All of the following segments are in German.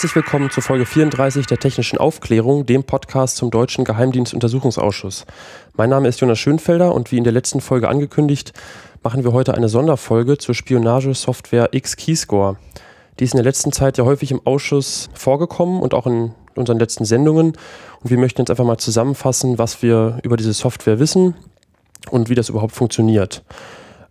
Herzlich willkommen zu Folge 34 der Technischen Aufklärung, dem Podcast zum Deutschen Geheimdienstuntersuchungsausschuss. Mein Name ist Jonas Schönfelder und wie in der letzten Folge angekündigt, machen wir heute eine Sonderfolge zur Spionagesoftware X-Keyscore. Die ist in der letzten Zeit ja häufig im Ausschuss vorgekommen und auch in unseren letzten Sendungen. Und wir möchten jetzt einfach mal zusammenfassen, was wir über diese Software wissen und wie das überhaupt funktioniert.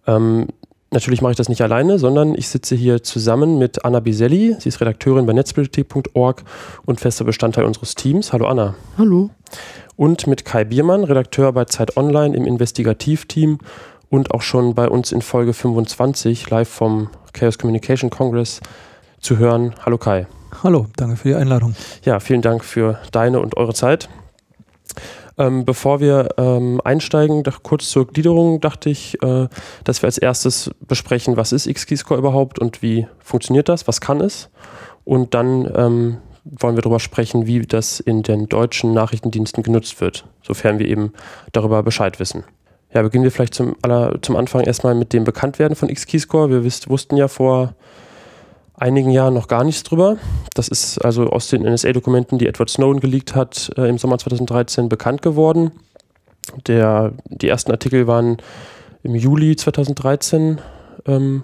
Ähm, natürlich mache ich das nicht alleine, sondern ich sitze hier zusammen mit Anna Biselli. Sie ist Redakteurin bei netzpolitik.org und fester Bestandteil unseres Teams. Hallo Anna. Hallo. Und mit Kai Biermann, Redakteur bei Zeit Online im Investigativteam und auch schon bei uns in Folge 25 live vom Chaos Communication Congress zu hören. Hallo Kai. Hallo, danke für die Einladung. Ja, vielen Dank für deine und eure Zeit. Ähm, bevor wir ähm, einsteigen, kurz zur Gliederung, dachte ich, äh, dass wir als erstes besprechen, was ist XKeyscore überhaupt und wie funktioniert das, was kann es. Und dann ähm, wollen wir darüber sprechen, wie das in den deutschen Nachrichtendiensten genutzt wird, sofern wir eben darüber Bescheid wissen. Ja, beginnen wir vielleicht zum, aller, zum Anfang erstmal mit dem Bekanntwerden von XKeyscore. Wir wussten ja vor einigen Jahren noch gar nichts drüber. Das ist also aus den NSA-Dokumenten, die Edward Snowden geleakt hat, äh, im Sommer 2013 bekannt geworden. Der, die ersten Artikel waren im Juli 2013 ähm,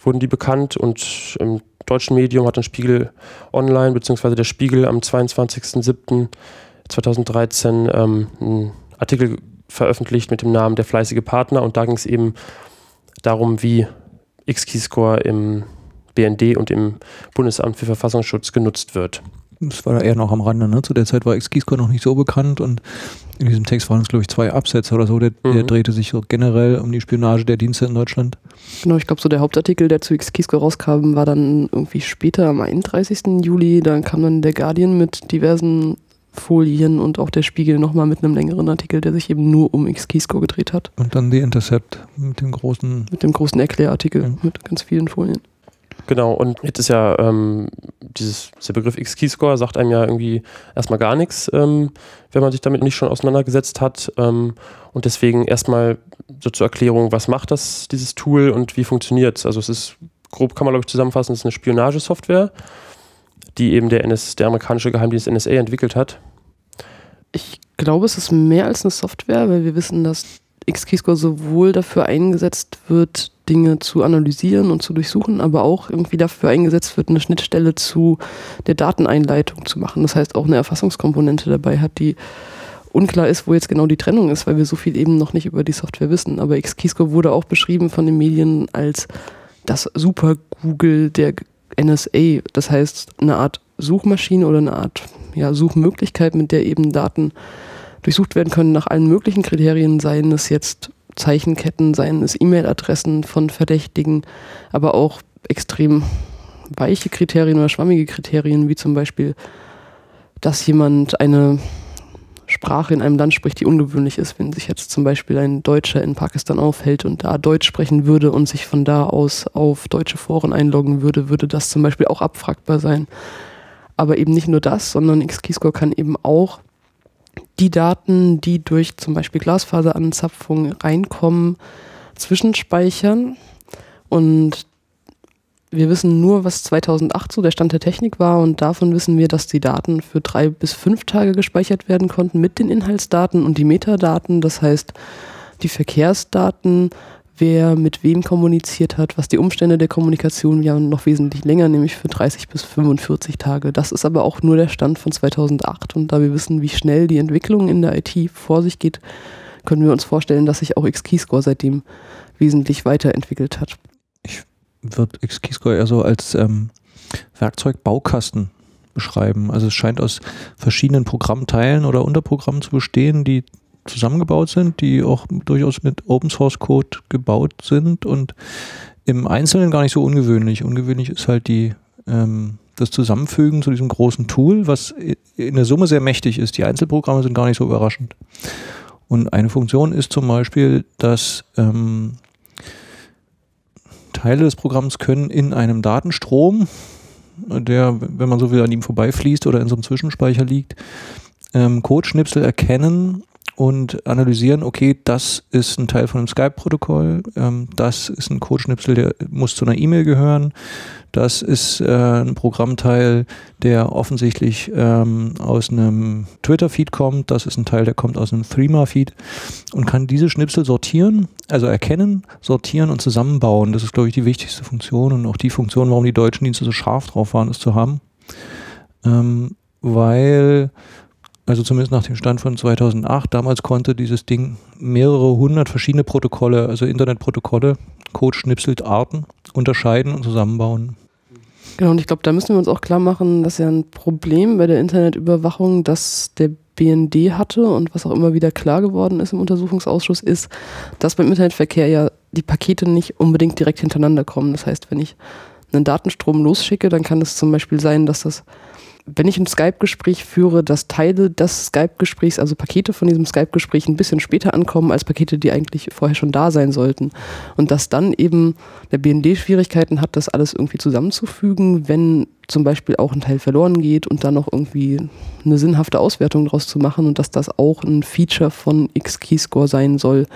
wurden die bekannt und im deutschen Medium hat ein Spiegel Online beziehungsweise der Spiegel am 22.07.2013 ähm, einen Artikel veröffentlicht mit dem Namen Der fleißige Partner und da ging es eben darum, wie X-Keyscore im BND und im Bundesamt für Verfassungsschutz genutzt wird. Das war da eher noch am Rande. Ne? Zu der Zeit war Xkeyscore noch nicht so bekannt und in diesem Text waren es, glaube ich, zwei Absätze oder so. Der, mhm. der, drehte sich so generell um die Spionage der Dienste in Deutschland. Genau, ich glaube, so der Hauptartikel, der zu Xkeyscore rauskam, war dann irgendwie später am 31. Juli. Dann kam dann der Guardian mit diversen Folien und auch der Spiegel nochmal mit einem längeren Artikel, der sich eben nur um Xkeyscore gedreht hat. Und dann die Intercept mit dem großen... Mit dem großen Erklärartikel ja. mit ganz vielen Folien. Genau, und jetzt ist ja ähm, dieses, der Begriff X-Keyscore sagt einem ja irgendwie erstmal gar nichts, ähm, wenn man sich damit nicht schon auseinandergesetzt hat. Ähm, und deswegen erstmal so zur Erklärung, was macht das, dieses Tool und wie funktioniert es? Also es ist, grob kann man glaube ich zusammenfassen, es ist eine Spionagesoftware, die eben der, NS, der amerikanische Geheimdienst NSA entwickelt hat. Ich glaube, es ist mehr als eine Software, weil wir wissen, dass X-Keyscore sowohl dafür eingesetzt wird, Dinge zu analysieren und zu durchsuchen, aber auch irgendwie dafür eingesetzt wird, eine Schnittstelle zu der Dateneinleitung zu machen. Das heißt, auch eine Erfassungskomponente dabei hat, die unklar ist, wo jetzt genau die Trennung ist, weil wir so viel eben noch nicht über die Software wissen. Aber Xkeyscore wurde auch beschrieben von den Medien als das Super Google der NSA. Das heißt, eine Art Suchmaschine oder eine Art ja, Suchmöglichkeit, mit der eben Daten durchsucht werden können nach allen möglichen Kriterien, seien es jetzt Zeichenketten, seien es E-Mail-Adressen von Verdächtigen, aber auch extrem weiche Kriterien oder schwammige Kriterien, wie zum Beispiel, dass jemand eine Sprache in einem Land spricht, die ungewöhnlich ist, wenn sich jetzt zum Beispiel ein Deutscher in Pakistan aufhält und da Deutsch sprechen würde und sich von da aus auf deutsche Foren einloggen würde, würde das zum Beispiel auch abfragbar sein. Aber eben nicht nur das, sondern X-Keyscore kann eben auch die Daten, die durch zum Beispiel Glasfaseranzapfung reinkommen, zwischenspeichern. Und wir wissen nur, was 2008 so der Stand der Technik war und davon wissen wir, dass die Daten für drei bis fünf Tage gespeichert werden konnten mit den Inhaltsdaten und die Metadaten, das heißt die Verkehrsdaten, wer mit wem kommuniziert hat, was die Umstände der Kommunikation ja noch wesentlich länger, nämlich für 30 bis 45 Tage. Das ist aber auch nur der Stand von 2008 und da wir wissen, wie schnell die Entwicklung in der IT vor sich geht, können wir uns vorstellen, dass sich auch X-Keyscore seitdem wesentlich weiterentwickelt hat. Ich würde X-Keyscore eher so als ähm, Werkzeugbaukasten beschreiben. Also es scheint aus verschiedenen Programmteilen oder Unterprogrammen zu bestehen, die zusammengebaut sind, die auch durchaus mit Open Source Code gebaut sind und im Einzelnen gar nicht so ungewöhnlich. Ungewöhnlich ist halt die, ähm, das Zusammenfügen zu diesem großen Tool, was in der Summe sehr mächtig ist. Die Einzelprogramme sind gar nicht so überraschend. Und eine Funktion ist zum Beispiel, dass ähm, Teile des Programms können in einem Datenstrom, der, wenn man so will, an ihm vorbeifließt oder in so einem Zwischenspeicher liegt, ähm, Codeschnipsel erkennen und analysieren, okay, das ist ein Teil von einem Skype-Protokoll, ähm, das ist ein Codeschnipsel, der muss zu einer E-Mail gehören, das ist äh, ein Programmteil, der offensichtlich ähm, aus einem Twitter-Feed kommt, das ist ein Teil, der kommt aus einem Threema-Feed und kann diese Schnipsel sortieren, also erkennen, sortieren und zusammenbauen. Das ist, glaube ich, die wichtigste Funktion und auch die Funktion, warum die deutschen Dienste so scharf drauf waren, es zu haben. Ähm, weil also zumindest nach dem Stand von 2008, damals konnte dieses Ding mehrere hundert verschiedene Protokolle, also Internetprotokolle, Code-Schnipselt Arten unterscheiden und zusammenbauen. Genau, und ich glaube, da müssen wir uns auch klar machen, dass ja ein Problem bei der Internetüberwachung, das der BND hatte und was auch immer wieder klar geworden ist im Untersuchungsausschuss, ist, dass beim Internetverkehr ja die Pakete nicht unbedingt direkt hintereinander kommen. Das heißt, wenn ich einen Datenstrom losschicke, dann kann es zum Beispiel sein, dass das wenn ich ein Skype-Gespräch führe, dass Teile des Skype-Gesprächs, also Pakete von diesem Skype-Gespräch ein bisschen später ankommen als Pakete, die eigentlich vorher schon da sein sollten. Und dass dann eben der BND Schwierigkeiten hat, das alles irgendwie zusammenzufügen, wenn zum Beispiel auch ein Teil verloren geht und dann noch irgendwie eine sinnhafte Auswertung daraus zu machen und dass das auch ein Feature von X-Keyscore sein soll,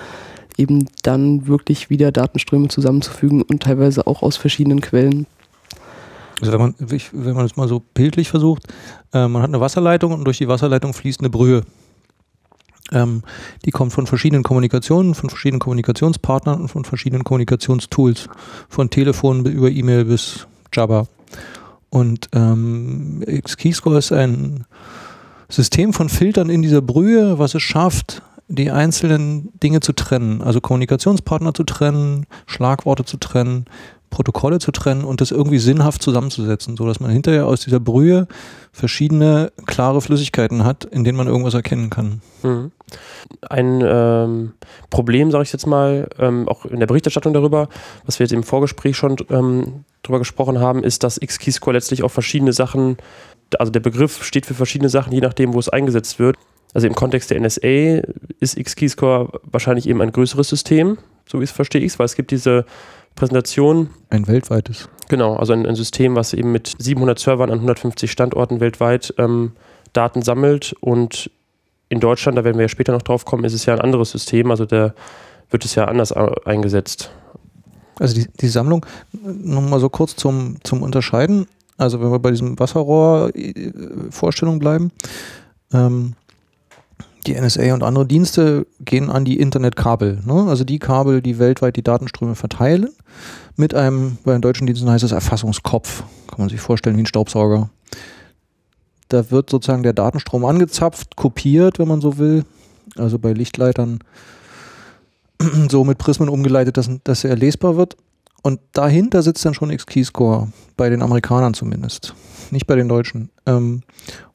eben dann wirklich wieder Datenströme zusammenzufügen und teilweise auch aus verschiedenen Quellen. Also wenn man, wenn man es mal so bildlich versucht, äh, man hat eine Wasserleitung und durch die Wasserleitung fließt eine Brühe. Ähm, die kommt von verschiedenen Kommunikationen, von verschiedenen Kommunikationspartnern und von verschiedenen Kommunikationstools. Von Telefon über E-Mail bis Jabba. Und ähm, X-Keyscore ist ein System von Filtern in dieser Brühe, was es schafft, die einzelnen Dinge zu trennen, also Kommunikationspartner zu trennen, Schlagworte zu trennen, Protokolle zu trennen und das irgendwie sinnhaft zusammenzusetzen, sodass man hinterher aus dieser Brühe verschiedene klare Flüssigkeiten hat, in denen man irgendwas erkennen kann. Mhm. Ein ähm, Problem, sage ich jetzt mal, ähm, auch in der Berichterstattung darüber, was wir jetzt im Vorgespräch schon ähm, drüber gesprochen haben, ist, dass X-Keyscore letztlich auf verschiedene Sachen, also der Begriff steht für verschiedene Sachen, je nachdem, wo es eingesetzt wird. Also im Kontext der NSA ist X-Keyscore wahrscheinlich eben ein größeres System, so wie es verstehe ich weil es gibt diese Präsentation. Ein weltweites. Genau, also ein, ein, System, was eben mit 700 Servern an 150 Standorten weltweit ähm, Daten sammelt und in Deutschland, da werden wir ja später noch drauf kommen, ist es ja ein anderes System, also da wird es ja anders eingesetzt. Also die, die Sammlung, nochmal so kurz zum, zum Unterscheiden, also wenn wir bei diesem Wasserrohr-Vorstellung bleiben, ähm, die NSA und andere Dienste gehen an die Internetkabel. Ne? Also die Kabel, die weltweit die Datenströme verteilen, mit einem, bei den deutschen Diensten heißt es Erfassungskopf. Kann man sich vorstellen wie ein Staubsauger. Da wird sozusagen der Datenstrom angezapft, kopiert, wenn man so will. Also bei Lichtleitern so mit Prismen umgeleitet, dass, dass er lesbar wird. Und dahinter sitzt dann schon X-Keyscore, bei den Amerikanern zumindest, nicht bei den Deutschen. Ähm,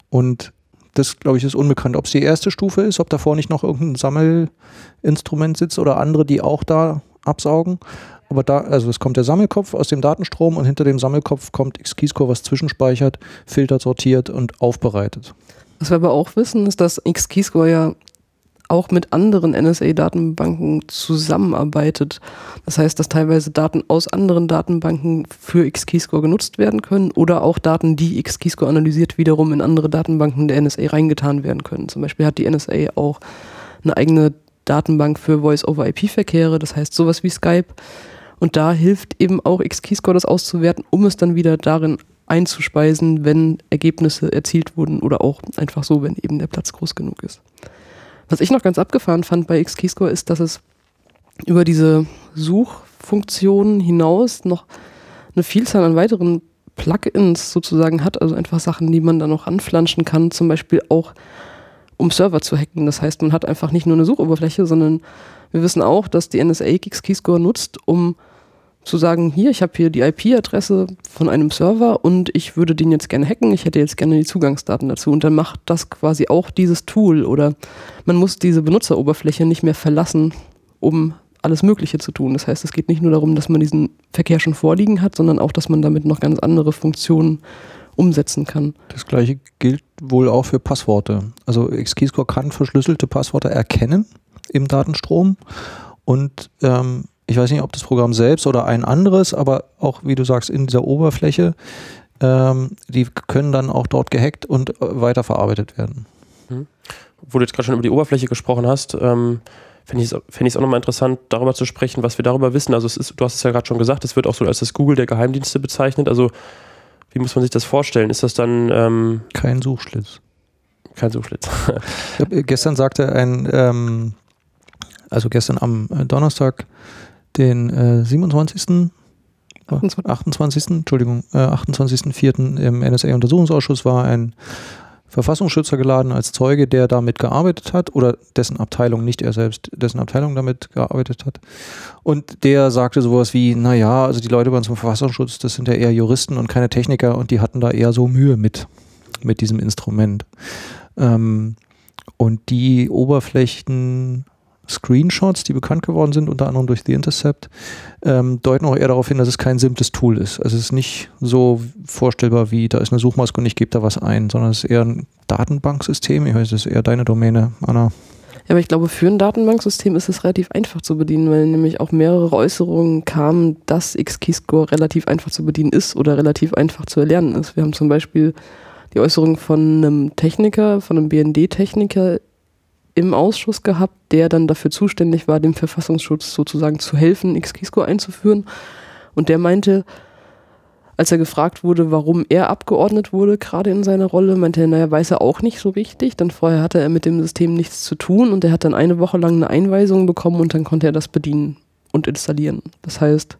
und das, glaube ich, ist unbekannt, ob es die erste Stufe ist, ob davor nicht noch irgendein Sammelinstrument sitzt oder andere, die auch da absaugen. Aber da, also es kommt der Sammelkopf aus dem Datenstrom und hinter dem Sammelkopf kommt Xkeyscore, was zwischenspeichert, filtert, sortiert und aufbereitet. Was wir aber auch wissen, ist, dass Xkeyscore ja auch mit anderen NSA-Datenbanken zusammenarbeitet. Das heißt, dass teilweise Daten aus anderen Datenbanken für Xkeyscore genutzt werden können oder auch Daten, die Xkeyscore analysiert, wiederum in andere Datenbanken der NSA reingetan werden können. Zum Beispiel hat die NSA auch eine eigene Datenbank für Voice-over-IP-Verkehre, das heißt sowas wie Skype. Und da hilft eben auch Xkeyscore das auszuwerten, um es dann wieder darin einzuspeisen, wenn Ergebnisse erzielt wurden oder auch einfach so, wenn eben der Platz groß genug ist. Was ich noch ganz abgefahren fand bei Xkeyscore ist, dass es über diese Suchfunktionen hinaus noch eine Vielzahl an weiteren Plugins sozusagen hat, also einfach Sachen, die man da noch anflanschen kann, zum Beispiel auch um Server zu hacken. Das heißt, man hat einfach nicht nur eine Suchoberfläche, sondern wir wissen auch, dass die NSA Xkeyscore nutzt, um zu sagen, hier, ich habe hier die IP-Adresse von einem Server und ich würde den jetzt gerne hacken, ich hätte jetzt gerne die Zugangsdaten dazu und dann macht das quasi auch dieses Tool oder man muss diese Benutzeroberfläche nicht mehr verlassen, um alles Mögliche zu tun. Das heißt, es geht nicht nur darum, dass man diesen Verkehr schon vorliegen hat, sondern auch, dass man damit noch ganz andere Funktionen umsetzen kann. Das gleiche gilt wohl auch für Passworte. Also Xkeyscore kann verschlüsselte Passworte erkennen im Datenstrom und ähm, ich weiß nicht, ob das Programm selbst oder ein anderes, aber auch, wie du sagst, in dieser Oberfläche, ähm, die können dann auch dort gehackt und äh, weiterverarbeitet werden. Mhm. wo du jetzt gerade schon über die Oberfläche gesprochen hast, ähm, fände ich es fänd auch nochmal interessant, darüber zu sprechen, was wir darüber wissen. Also ist, du hast es ja gerade schon gesagt, es wird auch so als das Google der Geheimdienste bezeichnet. Also wie muss man sich das vorstellen? Ist das dann ähm, kein Suchschlitz? Kein Suchschlitz. äh, gestern sagte ein, ähm, also gestern am äh, Donnerstag, den äh, 27. 28. 28. Entschuldigung, äh, 28.04. im NSA-Untersuchungsausschuss war ein Verfassungsschützer geladen als Zeuge, der damit gearbeitet hat oder dessen Abteilung, nicht er selbst, dessen Abteilung damit gearbeitet hat. Und der sagte sowas wie, naja, also die Leute bei uns im Verfassungsschutz, das sind ja eher Juristen und keine Techniker und die hatten da eher so Mühe mit, mit diesem Instrument. Ähm, und die Oberflächen Screenshots, die bekannt geworden sind, unter anderem durch The Intercept, ähm, deuten auch eher darauf hin, dass es kein simples Tool ist. Also es ist nicht so vorstellbar wie, da ist eine Suchmaske und ich gebe da was ein, sondern es ist eher ein Datenbanksystem. Ich weiß, das ist eher deine Domäne, Anna. Ja, aber ich glaube, für ein Datenbanksystem ist es relativ einfach zu bedienen, weil nämlich auch mehrere Äußerungen kamen, dass X-Keyscore relativ einfach zu bedienen ist oder relativ einfach zu erlernen ist. Wir haben zum Beispiel die Äußerung von einem Techniker, von einem BND-Techniker im Ausschuss gehabt, der dann dafür zuständig war, dem Verfassungsschutz sozusagen zu helfen, XKeyscore einzuführen. Und der meinte, als er gefragt wurde, warum er abgeordnet wurde, gerade in seiner Rolle, meinte er, naja, weiß er auch nicht so richtig, denn vorher hatte er mit dem System nichts zu tun und er hat dann eine Woche lang eine Einweisung bekommen und dann konnte er das bedienen und installieren. Das heißt,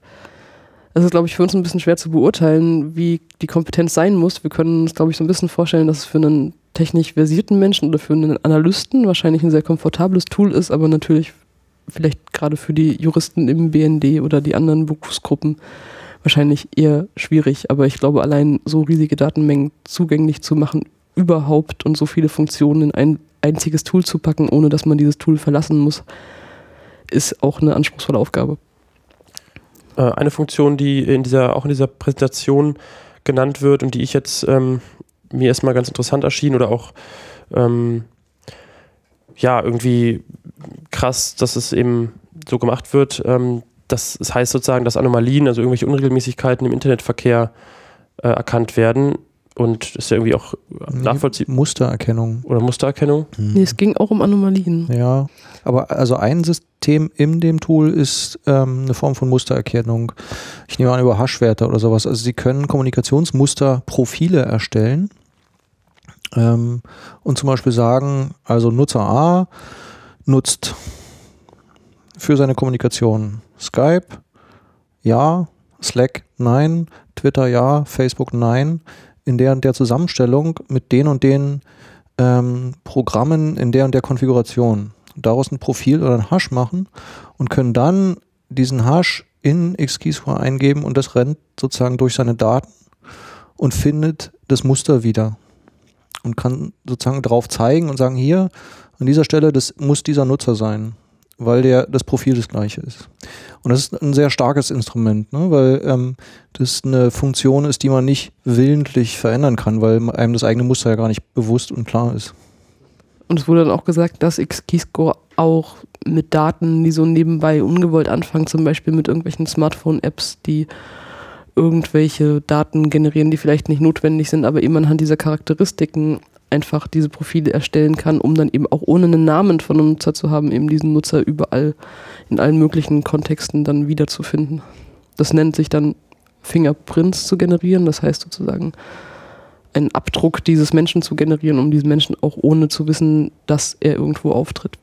es ist, glaube ich, für uns ein bisschen schwer zu beurteilen, wie die Kompetenz sein muss. Wir können uns, glaube ich, so ein bisschen vorstellen, dass es für einen technisch versierten Menschen oder für einen Analysten wahrscheinlich ein sehr komfortables Tool ist, aber natürlich vielleicht gerade für die Juristen im BND oder die anderen Berufsgruppen wahrscheinlich eher schwierig. Aber ich glaube, allein so riesige Datenmengen zugänglich zu machen überhaupt und so viele Funktionen in ein einziges Tool zu packen, ohne dass man dieses Tool verlassen muss, ist auch eine anspruchsvolle Aufgabe. Äh, eine Funktion, die in dieser, auch in dieser Präsentation genannt wird und die ich jetzt ähm, mir erstmal ganz interessant erschien oder auch ähm, ja, irgendwie krass, dass es eben so gemacht wird. Ähm, das, das, heißt sozusagen, dass Anomalien, also irgendwelche Unregelmäßigkeiten im Internetverkehr äh, erkannt werden. Und das ist ja irgendwie auch nachvollziehbar. Mustererkennung. Oder Mustererkennung? Mhm. Nee, es ging auch um Anomalien. Ja, aber also ein System in dem Tool ist ähm, eine Form von Mustererkennung. Ich nehme an über Hashwerte oder sowas. Also Sie können Kommunikationsmusterprofile erstellen ähm, und zum Beispiel sagen, also Nutzer A nutzt für seine Kommunikation Skype, ja, Slack, nein, Twitter, ja, Facebook, nein in der und der Zusammenstellung mit den und den ähm, Programmen in der und der Konfiguration. Daraus ein Profil oder ein Hash machen und können dann diesen Hash in XKeyscore eingeben und das rennt sozusagen durch seine Daten und findet das Muster wieder und kann sozusagen drauf zeigen und sagen, hier an dieser Stelle, das muss dieser Nutzer sein weil der, das Profil das gleiche ist. Und das ist ein sehr starkes Instrument, ne? weil ähm, das eine Funktion ist, die man nicht willentlich verändern kann, weil einem das eigene Muster ja gar nicht bewusst und klar ist. Und es wurde dann auch gesagt, dass XKeyscore auch mit Daten, die so nebenbei ungewollt anfangen, zum Beispiel mit irgendwelchen Smartphone-Apps, die irgendwelche Daten generieren, die vielleicht nicht notwendig sind, aber eben anhand dieser Charakteristiken einfach diese Profile erstellen kann, um dann eben auch ohne einen Namen von einem Nutzer zu haben, eben diesen Nutzer überall in allen möglichen Kontexten dann wiederzufinden. Das nennt sich dann Fingerprints zu generieren, das heißt sozusagen einen Abdruck dieses Menschen zu generieren, um diesen Menschen auch ohne zu wissen, dass er irgendwo auftritt,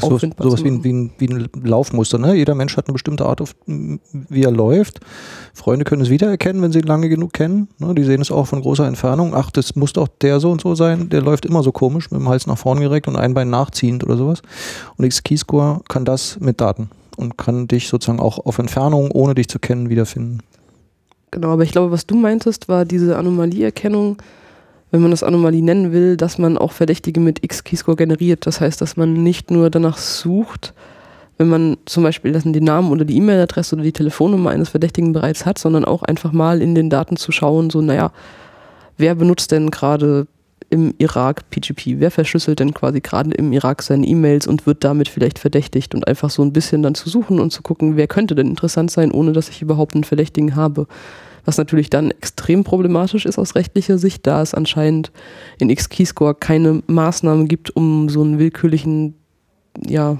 so, sowas wie ein, wie, ein, wie ein Laufmuster. Ne? Jeder Mensch hat eine bestimmte Art, auf, wie er läuft. Freunde können es wiedererkennen, wenn sie ihn lange genug kennen. Ne? Die sehen es auch von großer Entfernung. Ach, das muss doch der so und so sein. Der läuft immer so komisch, mit dem Hals nach vorne gereckt und ein Bein nachziehend oder sowas. Und X-Keyscore kann das mit Daten und kann dich sozusagen auch auf Entfernung, ohne dich zu kennen, wiederfinden. Genau, aber ich glaube, was du meintest, war diese Anomalieerkennung wenn man das Anomalie nennen will, dass man auch Verdächtige mit X-Keyscore generiert. Das heißt, dass man nicht nur danach sucht, wenn man zum Beispiel den Namen oder die E-Mail-Adresse oder die Telefonnummer eines Verdächtigen bereits hat, sondern auch einfach mal in den Daten zu schauen, so, naja, wer benutzt denn gerade im Irak PGP? Wer verschlüsselt denn quasi gerade im Irak seine E-Mails und wird damit vielleicht verdächtigt und einfach so ein bisschen dann zu suchen und zu gucken, wer könnte denn interessant sein, ohne dass ich überhaupt einen Verdächtigen habe Was natürlich dann extrem problematisch ist aus rechtlicher Sicht, da es anscheinend in X-Keyscore keine Maßnahmen gibt, um so einen willkürlichen, ja,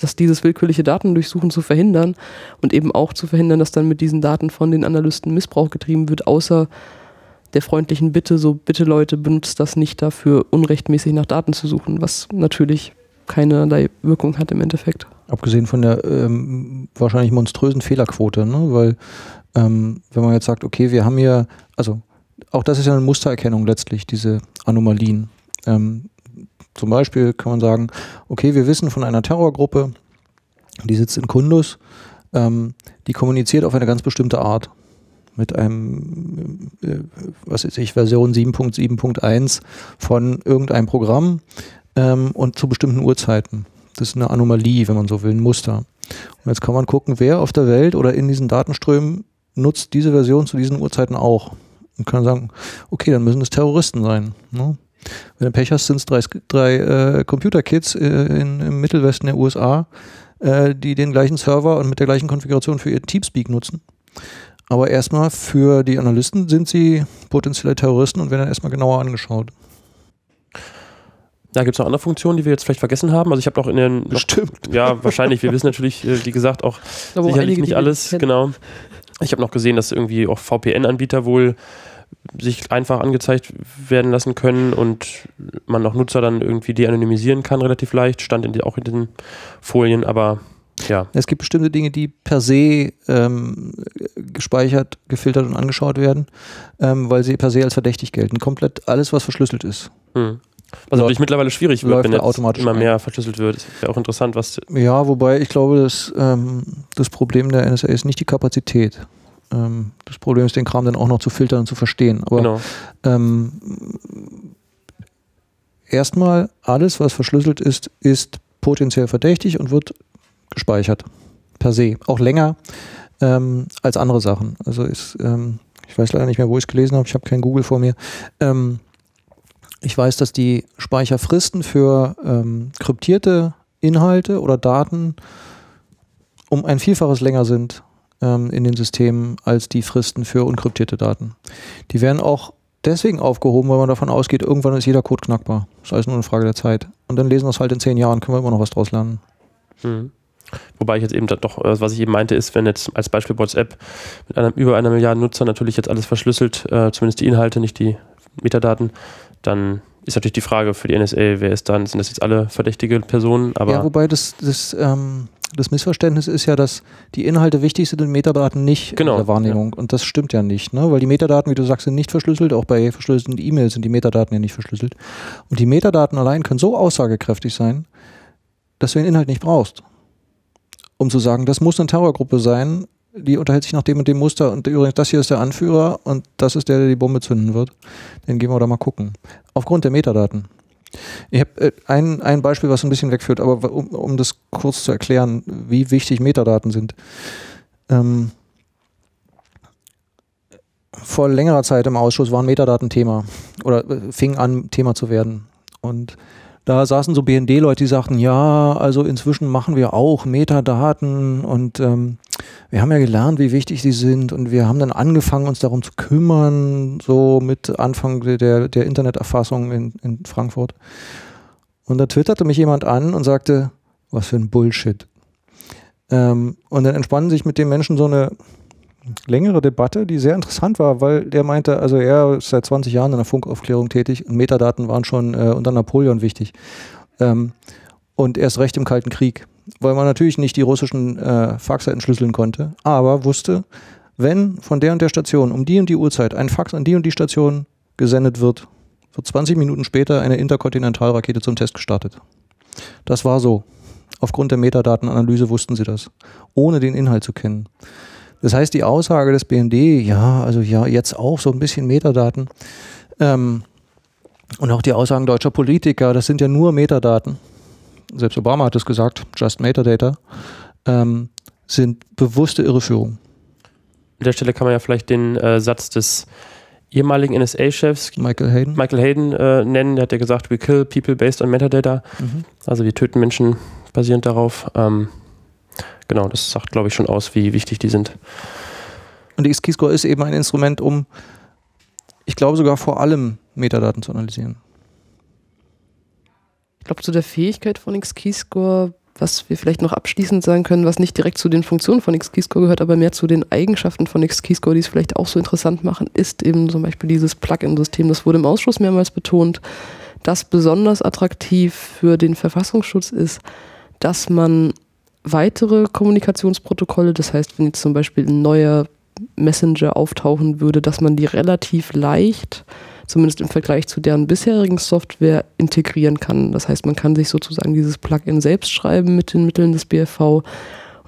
dass dieses willkürliche Datendurchsuchen zu verhindern und eben auch zu verhindern, dass dann mit diesen Daten von den Analysten Missbrauch getrieben wird, außer der freundlichen Bitte, so bitte Leute, benutzt das nicht dafür, unrechtmäßig nach Daten zu suchen, was natürlich keinerlei Wirkung hat im Endeffekt. Abgesehen von der ähm, wahrscheinlich monströsen Fehlerquote, ne? weil ähm, wenn man jetzt sagt, okay, wir haben hier, also auch das ist ja eine Mustererkennung letztlich, diese Anomalien. Ähm, zum Beispiel kann man sagen, okay, wir wissen von einer Terrorgruppe, die sitzt in Kundus, ähm, die kommuniziert auf eine ganz bestimmte Art mit einem, äh, was weiß ich, Version 7.7.1 von irgendeinem Programm ähm, und zu bestimmten Uhrzeiten. Das ist eine Anomalie, wenn man so will, ein Muster. Und jetzt kann man gucken, wer auf der Welt oder in diesen Datenströmen nutzt diese Version zu diesen Uhrzeiten auch. Und kann sagen, okay, dann müssen es Terroristen sein. Ne? Wenn du Pech hast, sind es drei, drei äh, Computerkits äh, in, im Mittelwesten der USA, äh, die den gleichen Server und mit der gleichen Konfiguration für ihr Teamspeak nutzen. Aber erstmal für die Analysten sind sie potenzielle Terroristen und werden dann erstmal genauer angeschaut. Da gibt es noch andere Funktionen, die wir jetzt vielleicht vergessen haben. Also ich habe noch in den... Noch, Stimmt. Ja, wahrscheinlich. Wir wissen natürlich, äh, wie gesagt, auch Aber sicherlich einige, nicht alles. Genau. Ich habe noch gesehen, dass irgendwie auch VPN-Anbieter wohl sich einfach angezeigt werden lassen können und man noch Nutzer dann irgendwie de-anonymisieren kann, relativ leicht. Stand in die, auch in den Folien, aber ja. Es gibt bestimmte Dinge, die per se ähm, gespeichert, gefiltert und angeschaut werden, ähm, weil sie per se als verdächtig gelten. Komplett alles, was verschlüsselt ist. Hm. Was natürlich mittlerweile schwierig wird, wenn jetzt immer ein. mehr verschlüsselt wird. Ist ja auch interessant, was. Ja, wobei ich glaube, dass, ähm, das Problem der NSA ist nicht die Kapazität. Ähm, das Problem ist, den Kram dann auch noch zu filtern und zu verstehen. Aber genau. ähm, erstmal, alles, was verschlüsselt ist, ist potenziell verdächtig und wird gespeichert. Per se. Auch länger ähm, als andere Sachen. Also ist, ähm, ich weiß leider nicht mehr, wo ich es gelesen habe, ich habe kein Google vor mir. Ähm, ich weiß, dass die Speicherfristen für ähm, kryptierte Inhalte oder Daten um ein Vielfaches länger sind ähm, in den Systemen als die Fristen für unkryptierte Daten. Die werden auch deswegen aufgehoben, weil man davon ausgeht, irgendwann ist jeder Code knackbar. Das ist alles nur eine Frage der Zeit. Und dann lesen wir es halt in zehn Jahren, können wir immer noch was draus lernen. Mhm. Wobei ich jetzt eben doch, äh, was ich eben meinte, ist, wenn jetzt als Beispiel WhatsApp mit einer, über einer Milliarde Nutzer natürlich jetzt alles verschlüsselt, äh, zumindest die Inhalte, nicht die Metadaten, dann ist natürlich die Frage für die NSA, wer ist dann, sind das jetzt alle verdächtige Personen? Aber ja, wobei das, das, ähm, das Missverständnis ist ja, dass die Inhalte wichtig sind und Metadaten nicht Genau, in der Wahrnehmung. Und das stimmt ja nicht, ne? weil die Metadaten, wie du sagst, sind nicht verschlüsselt. Auch bei verschlüsselten E-Mails sind die Metadaten ja nicht verschlüsselt. Und die Metadaten allein können so aussagekräftig sein, dass du den Inhalt nicht brauchst. Um zu sagen, das muss eine Terrorgruppe sein, die unterhält sich nach dem und dem Muster und übrigens, das hier ist der Anführer und das ist der, der die Bombe zünden wird. Dann gehen wir da mal gucken. Aufgrund der Metadaten. Ich habe äh, ein, ein Beispiel, was ein bisschen wegführt, aber um, um das kurz zu erklären, wie wichtig Metadaten sind. Ähm, vor längerer Zeit im Ausschuss waren Metadaten Thema oder äh, fing an, Thema zu werden. Und da saßen so BND-Leute, die sagten, ja, also inzwischen machen wir auch Metadaten und ähm, wir haben ja gelernt, wie wichtig sie sind und wir haben dann angefangen, uns darum zu kümmern, so mit Anfang der, der Interneterfassung in, in Frankfurt. Und da twitterte mich jemand an und sagte, was für ein Bullshit. Ähm, und dann entspann sich mit dem Menschen so eine längere Debatte, die sehr interessant war, weil der meinte, also er ist seit 20 Jahren in der Funkaufklärung tätig und Metadaten waren schon äh, unter Napoleon wichtig. Ähm, und erst recht im Kalten Krieg, weil man natürlich nicht die russischen äh, Faxe entschlüsseln konnte, aber wusste, wenn von der und der Station um die und die Uhrzeit ein Fax an die und die Station gesendet wird, wird 20 Minuten später eine Interkontinentalrakete zum Test gestartet. Das war so. Aufgrund der Metadatenanalyse wussten sie das, ohne den Inhalt zu kennen. Das heißt, die Aussage des BND, ja, also ja, jetzt auch so ein bisschen Metadaten, ähm, und auch die Aussagen deutscher Politiker, das sind ja nur Metadaten, selbst Obama hat es gesagt, just Metadata, ähm, sind bewusste Irreführung. an der Stelle kann man ja vielleicht den äh, Satz des ehemaligen NSA-Chefs Michael Hayden. Michael Hayden äh, nennen. Der hat ja gesagt, we kill people based on metadata. Mhm. Also wir töten Menschen basierend darauf. Ähm, genau, das sagt, glaube ich, schon aus, wie wichtig die sind. Und die XKeyscore ist eben ein Instrument, um, ich glaube sogar vor allem Metadaten zu analysieren. Ich glaube, zu der Fähigkeit von XKeyscore, was wir vielleicht noch abschließend sagen können, was nicht direkt zu den Funktionen von XKeyscore gehört, aber mehr zu den Eigenschaften von XKeyscore, die es vielleicht auch so interessant machen, ist eben zum Beispiel dieses Plugin-System. Das wurde im Ausschuss mehrmals betont, das besonders attraktiv für den Verfassungsschutz ist, dass man weitere Kommunikationsprotokolle, das heißt, wenn jetzt zum Beispiel ein neuer Messenger auftauchen würde, dass man die relativ leicht, zumindest im Vergleich zu deren bisherigen Software, integrieren kann. Das heißt, man kann sich sozusagen dieses Plugin selbst schreiben mit den Mitteln des BFV.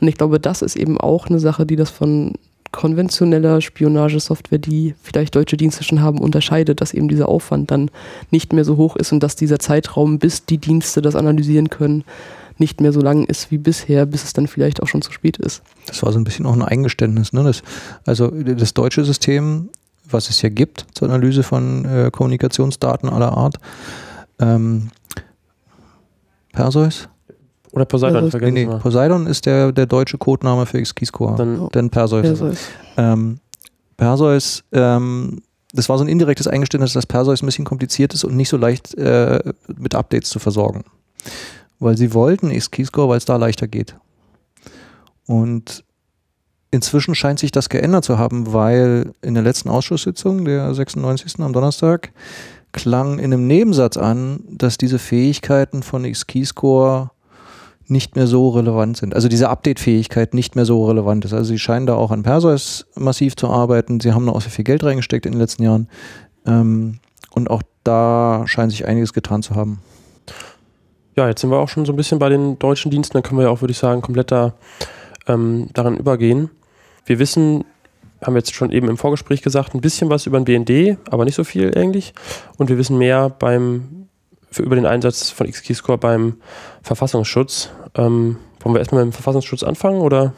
Und ich glaube, das ist eben auch eine Sache, die das von konventioneller Spionagesoftware, die vielleicht deutsche Dienste schon haben, unterscheidet, dass eben dieser Aufwand dann nicht mehr so hoch ist und dass dieser Zeitraum, bis die Dienste das analysieren können, nicht mehr so lang ist wie bisher, bis es dann vielleicht auch schon zu spät ist. Das war so ein bisschen auch ein Eingeständnis. Ne? Das, also das deutsche System, was es ja gibt zur Analyse von äh, Kommunikationsdaten aller Art, ähm, Perseus? Oder Poseidon, also, vergessen nee, nee, Poseidon ist der, der deutsche Codename für XKeyscore. Dann, dann Perseus. Perseus, ähm, Perseus ähm, das war so ein indirektes Eingeständnis, dass Perseus ein bisschen kompliziert ist und nicht so leicht äh, mit Updates zu versorgen weil sie wollten X-Keyscore, weil es da leichter geht. Und inzwischen scheint sich das geändert zu haben, weil in der letzten Ausschusssitzung, der 96. am Donnerstag, klang in einem Nebensatz an, dass diese Fähigkeiten von X-Keyscore nicht mehr so relevant sind. Also diese Update-Fähigkeit nicht mehr so relevant ist. Also sie scheinen da auch an Perseus massiv zu arbeiten. Sie haben da auch sehr viel Geld reingesteckt in den letzten Jahren. Ähm, und auch da scheint sich einiges getan zu haben. Ja, jetzt sind wir auch schon so ein bisschen bei den deutschen Diensten, dann können wir ja auch, würde ich sagen, komplett da, ähm, daran übergehen. Wir wissen, haben wir jetzt schon eben im Vorgespräch gesagt, ein bisschen was über den BND, aber nicht so viel eigentlich. Und wir wissen mehr beim, für, über den Einsatz von XKeyscore beim Verfassungsschutz. Ähm, wollen wir erstmal mit dem Verfassungsschutz anfangen oder?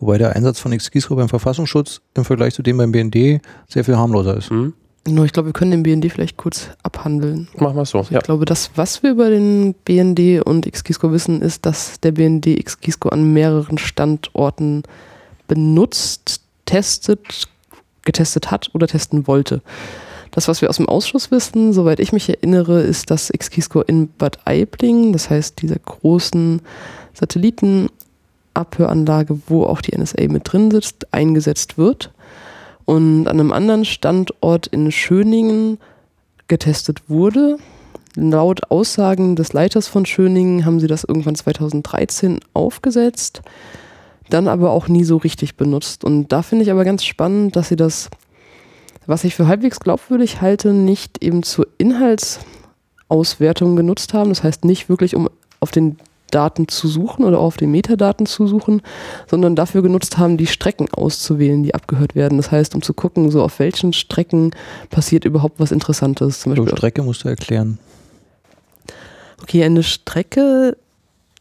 Wobei der Einsatz von XKeyscore beim Verfassungsschutz im Vergleich zu dem beim BND sehr viel harmloser ist. Mhm. Nur ich glaube, wir können den BND vielleicht kurz abhandeln. Machen wir es so. Also ich ja. glaube, das, was wir über den BND und XKISCO wissen, ist, dass der BND XKISCO an mehreren Standorten benutzt, testet, getestet hat oder testen wollte. Das, was wir aus dem Ausschuss wissen, soweit ich mich erinnere, ist, dass XKISCO in Bad Aibling, das heißt dieser großen Satellitenabhöranlage, wo auch die NSA mit drin sitzt, eingesetzt wird und an einem anderen Standort in Schöningen getestet wurde. Laut Aussagen des Leiters von Schöningen haben sie das irgendwann 2013 aufgesetzt, dann aber auch nie so richtig benutzt. Und da finde ich aber ganz spannend, dass sie das, was ich für halbwegs glaubwürdig halte, nicht eben zur Inhaltsauswertung genutzt haben. Das heißt nicht wirklich, um auf den Daten zu suchen oder auf den Metadaten zu suchen, sondern dafür genutzt haben, die Strecken auszuwählen, die abgehört werden. Das heißt, um zu gucken, so auf welchen Strecken passiert überhaupt was Interessantes. Zum Beispiel Strecke musst du erklären. Okay, eine Strecke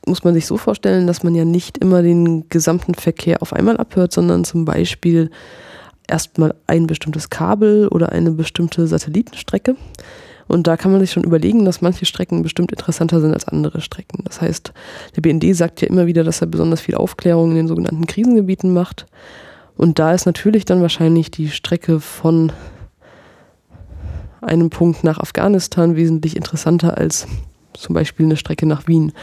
muss man sich so vorstellen, dass man ja nicht immer den gesamten Verkehr auf einmal abhört, sondern zum Beispiel erstmal ein bestimmtes Kabel oder eine bestimmte Satellitenstrecke. Und da kann man sich schon überlegen, dass manche Strecken bestimmt interessanter sind als andere Strecken. Das heißt, der BND sagt ja immer wieder, dass er besonders viel Aufklärung in den sogenannten Krisengebieten macht. Und da ist natürlich dann wahrscheinlich die Strecke von einem Punkt nach Afghanistan wesentlich interessanter als zum Beispiel eine Strecke nach Wien.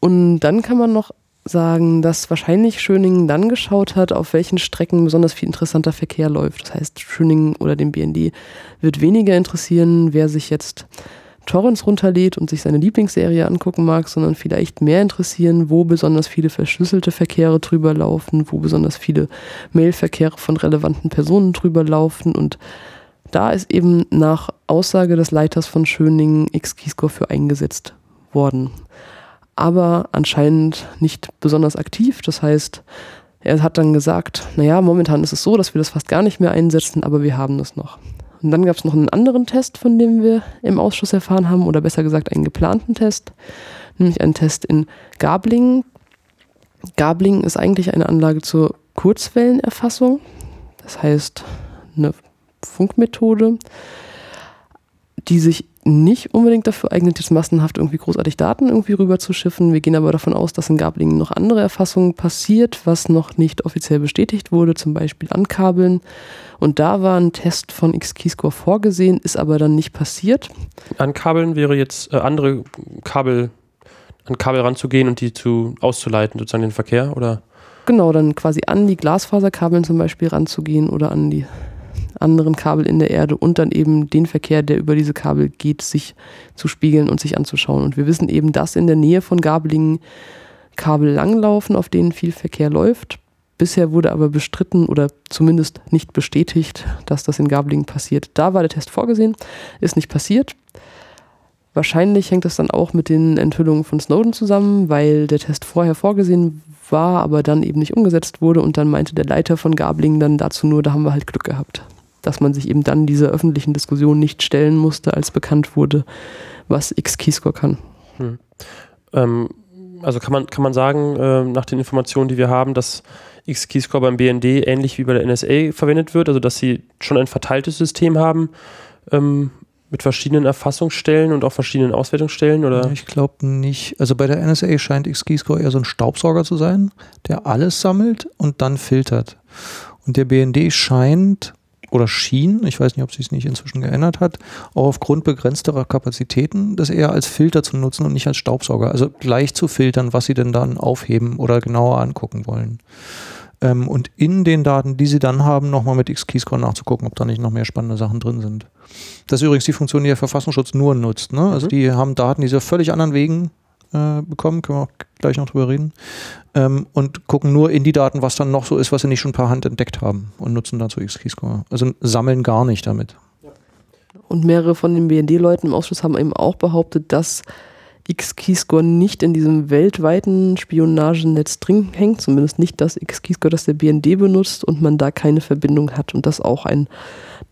Und dann kann man noch sagen, dass wahrscheinlich Schöningen dann geschaut hat, auf welchen Strecken besonders viel interessanter Verkehr läuft. Das heißt, Schöningen oder den BND wird weniger interessieren, wer sich jetzt Torrents runterlädt und sich seine Lieblingsserie angucken mag, sondern vielleicht mehr interessieren, wo besonders viele verschlüsselte Verkehre drüber laufen, wo besonders viele Mailverkehre von relevanten Personen drüber laufen und da ist eben nach Aussage des Leiters von Schöningen X-Keyscore für eingesetzt worden aber anscheinend nicht besonders aktiv. Das heißt, er hat dann gesagt, naja, momentan ist es so, dass wir das fast gar nicht mehr einsetzen, aber wir haben das noch. Und dann gab es noch einen anderen Test, von dem wir im Ausschuss erfahren haben, oder besser gesagt einen geplanten Test, nämlich einen Test in Gabling. Gabling ist eigentlich eine Anlage zur Kurzwellenerfassung, das heißt eine Funkmethode. Die sich nicht unbedingt dafür eignet, jetzt massenhaft irgendwie großartig Daten irgendwie rüber zu schiffen. Wir gehen aber davon aus, dass in Gablingen noch andere Erfassungen passiert, was noch nicht offiziell bestätigt wurde, zum Beispiel Ankabeln. Und da war ein Test von X-Keyscore vorgesehen, ist aber dann nicht passiert. Ankabeln wäre jetzt äh, andere Kabel, an Kabel ranzugehen und die zu auszuleiten, sozusagen den Verkehr, oder? Genau, dann quasi an die Glasfaserkabeln zum Beispiel ranzugehen oder an die anderen Kabel in der Erde und dann eben den Verkehr, der über diese Kabel geht, sich zu spiegeln und sich anzuschauen. Und wir wissen eben, dass in der Nähe von Gabelingen Kabel langlaufen, auf denen viel Verkehr läuft. Bisher wurde aber bestritten oder zumindest nicht bestätigt, dass das in Gabelingen passiert. Da war der Test vorgesehen, ist nicht passiert. Wahrscheinlich hängt das dann auch mit den Enthüllungen von Snowden zusammen, weil der Test vorher vorgesehen war, aber dann eben nicht umgesetzt wurde und dann meinte der Leiter von Gablingen dann dazu nur, da haben wir halt Glück gehabt dass man sich eben dann dieser öffentlichen Diskussion nicht stellen musste, als bekannt wurde, was X-Keyscore kann. Hm. Ähm, also kann man, kann man sagen, äh, nach den Informationen, die wir haben, dass X-Keyscore beim BND ähnlich wie bei der NSA verwendet wird, also dass sie schon ein verteiltes System haben ähm, mit verschiedenen Erfassungsstellen und auch verschiedenen Auswertungsstellen? Oder? Ich glaube nicht. Also bei der NSA scheint X-Keyscore eher so ein Staubsauger zu sein, der alles sammelt und dann filtert. Und der BND scheint oder schien, ich weiß nicht, ob sich es nicht inzwischen geändert hat, auch aufgrund begrenzterer Kapazitäten das eher als Filter zu nutzen und nicht als Staubsauger. Also gleich zu filtern, was sie denn dann aufheben oder genauer angucken wollen. Ähm, und in den Daten, die sie dann haben, nochmal mit X-Keyscore nachzugucken, ob da nicht noch mehr spannende Sachen drin sind. Das ist übrigens die Funktion, die der Verfassungsschutz nur nutzt. Ne? Also mhm. die haben Daten, die sie auf völlig anderen Wegen äh, bekommen, können wir auch gleich noch drüber reden, ähm, und gucken nur in die Daten, was dann noch so ist, was sie nicht schon per Hand entdeckt haben und nutzen dazu X-Keyscore. Also sammeln gar nicht damit. Und mehrere von den BND-Leuten im Ausschuss haben eben auch behauptet, dass X-Keyscore nicht in diesem weltweiten Spionagenetz drin hängt, zumindest nicht das X-Keyscore, das der BND benutzt und man da keine Verbindung hat und das auch ein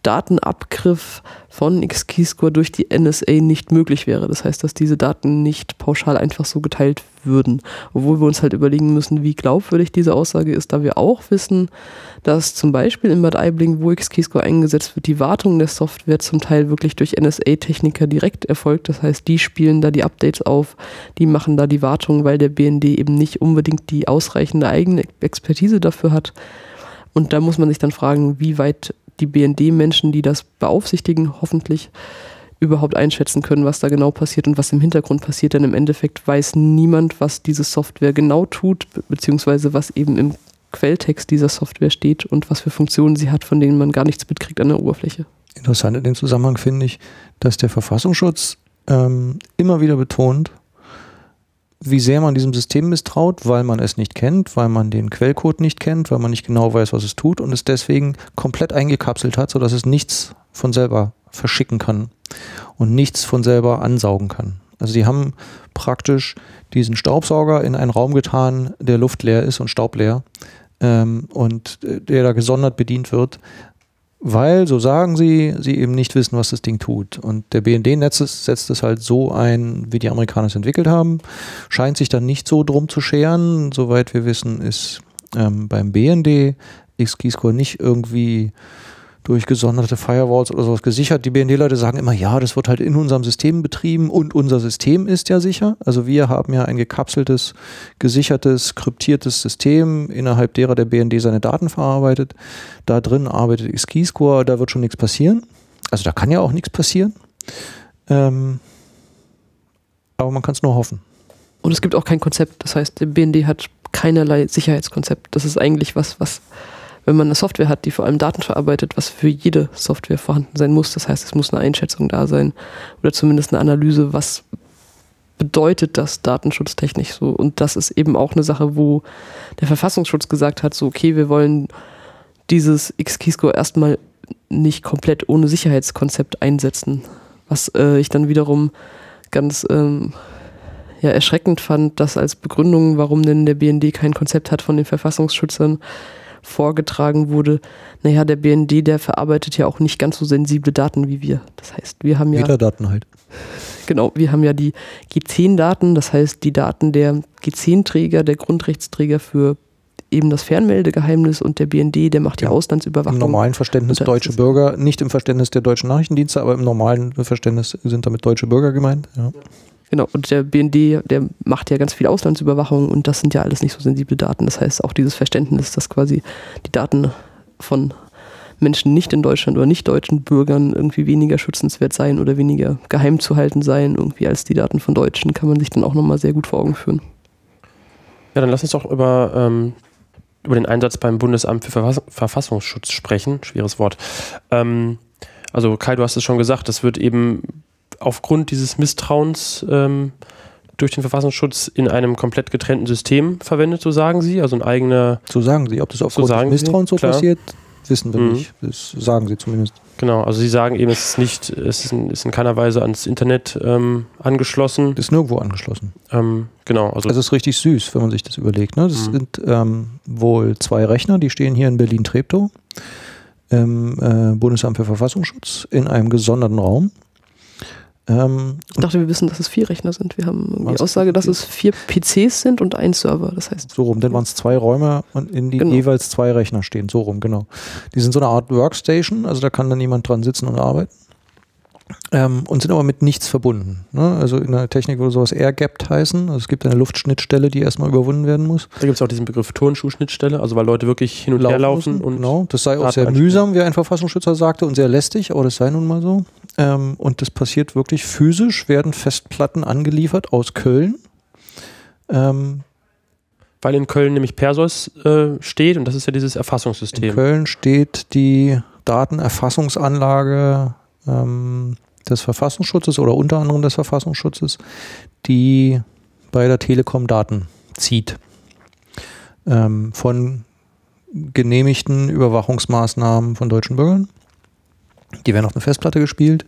Datenabgriff von X-Keyscore durch die NSA nicht möglich wäre. Das heißt, dass diese Daten nicht pauschal einfach so geteilt würden. Obwohl wir uns halt überlegen müssen, wie glaubwürdig diese Aussage ist, da wir auch wissen, dass zum Beispiel in Bad Aibling, wo X-Keyscore eingesetzt wird, die Wartung der Software zum Teil wirklich durch NSA-Techniker direkt erfolgt. Das heißt, die spielen da die Updates auf, die machen da die Wartung, weil der BND eben nicht unbedingt die ausreichende eigene Expertise dafür hat. Und da muss man sich dann fragen, wie weit die BND-Menschen, die das beaufsichtigen, hoffentlich überhaupt einschätzen können, was da genau passiert und was im Hintergrund passiert. Denn im Endeffekt weiß niemand, was diese Software genau tut, beziehungsweise was eben im Quelltext dieser Software steht und was für Funktionen sie hat, von denen man gar nichts mitkriegt an der Oberfläche. Interessant in dem Zusammenhang finde ich, dass der Verfassungsschutz ähm, immer wieder betont, wie sehr man diesem System misstraut, weil man es nicht kennt, weil man den Quellcode nicht kennt, weil man nicht genau weiß, was es tut und es deswegen komplett eingekapselt hat, sodass es nichts von selber verschicken kann und nichts von selber ansaugen kann. Also die haben praktisch diesen Staubsauger in einen Raum getan, der luftleer ist und staubleer ähm, und äh, der da gesondert bedient wird, weil, so sagen sie, sie eben nicht wissen, was das Ding tut. Und der BND-Netz setzt es halt so ein, wie die Amerikaner es entwickelt haben, scheint sich dann nicht so drum zu scheren. Soweit wir wissen, ist ähm, beim BND X-Keyscore nicht irgendwie durch gesonderte Firewalls oder sowas gesichert. Die BND-Leute sagen immer, ja, das wird halt in unserem System betrieben und unser System ist ja sicher. Also wir haben ja ein gekapseltes, gesichertes, kryptiertes System, innerhalb derer der BND seine Daten verarbeitet. Da drin arbeitet X-Keyscore, da wird schon nichts passieren. Also da kann ja auch nichts passieren. Ähm, aber man kann es nur hoffen. Und es gibt auch kein Konzept. Das heißt, der BND hat keinerlei Sicherheitskonzept. Das ist eigentlich was, was wenn man eine Software hat, die vor allem Daten verarbeitet, was für jede Software vorhanden sein muss. Das heißt, es muss eine Einschätzung da sein oder zumindest eine Analyse, was bedeutet das datenschutztechnisch so. Und das ist eben auch eine Sache, wo der Verfassungsschutz gesagt hat, so, okay, wir wollen dieses X-Keyscore erstmal nicht komplett ohne Sicherheitskonzept einsetzen. Was äh, ich dann wiederum ganz ähm, ja, erschreckend fand, dass als Begründung, warum denn der BND kein Konzept hat von den Verfassungsschützern, vorgetragen wurde, naja, der BND, der verarbeitet ja auch nicht ganz so sensible Daten wie wir. Das heißt, wir haben ja. Metadaten halt. Genau, wir haben ja die G10-Daten, das heißt die Daten der G10-Träger, der Grundrechtsträger für eben das Fernmeldegeheimnis und der BND, der macht die Ja. Auslandsüberwachung. Im normalen Verständnis deutsche Bürger, nicht im Verständnis der deutschen Nachrichtendienste, aber im normalen Verständnis sind damit deutsche Bürger gemeint. Ja. Genau, und der BND, der macht ja ganz viel Auslandsüberwachung und das sind ja alles nicht so sensible Daten. Das heißt, auch dieses Verständnis, dass quasi die Daten von Menschen nicht in Deutschland oder nicht deutschen Bürgern irgendwie weniger schützenswert seien oder weniger geheim zu halten seien, irgendwie als die Daten von Deutschen, kann man sich dann auch nochmal sehr gut vor Augen führen. Ja, dann lass uns doch über, ähm, über den Einsatz beim Bundesamt für Verfass Verfassungsschutz sprechen. Schweres Wort. Ähm, also Kai, du hast es schon gesagt, das wird eben aufgrund dieses Misstrauens ähm, durch den Verfassungsschutz in einem komplett getrennten System verwendet, so sagen sie. Also ein eigener, So sagen sie. Ob das aufgrund sagen des sie, Misstrauens so klar. passiert, wissen wir Mhm. nicht. Das sagen sie zumindest. genau, also sie sagen eben, es ist nicht, es ist in, ist in keiner Weise ans Internet ähm, angeschlossen. Ist nirgendwo angeschlossen. Ähm, genau, also Das ist richtig süß, wenn man sich das überlegt. Ne? Das Mhm. sind ähm, wohl zwei Rechner, die stehen hier in Berlin-Treptow im äh, Bundesamt für Verfassungsschutz in einem gesonderten Raum. Ähm, Ich dachte, wir wissen, dass es vier Rechner sind. Wir haben die? Aussage, dass es vier PCs sind und ein Server. Das heißt, so rum, dann waren es zwei Räume und in die Genau. jeweils zwei Rechner stehen. So rum, genau. Die sind so eine Art Workstation, also da kann dann jemand dran sitzen und arbeiten. Ähm, und sind aber mit nichts verbunden. Ne? Also in der Technik würde sowas air-gapped heißen. Also es gibt eine Luftschnittstelle, die erstmal überwunden werden muss. da gibt es auch diesen Begriff Turnschuhschnittstelle, also weil Leute wirklich hin und her laufen und genau. Das sei auch sehr mühsam, wie ein Verfassungsschützer sagte, und sehr lästig, aber das sei nun mal so. Ähm, und das passiert wirklich physisch, werden Festplatten angeliefert aus Köln. Ähm, weil in Köln nämlich Perseus äh, steht und das ist ja dieses in Erfassungssystem. Köln steht die Datenerfassungsanlage ähm, des Verfassungsschutzes oder unter anderem des Verfassungsschutzes, die bei der Telekom Daten zieht. Ähm, von genehmigten Überwachungsmaßnahmen von deutschen Bürgern. Die werden auf eine Festplatte gespielt,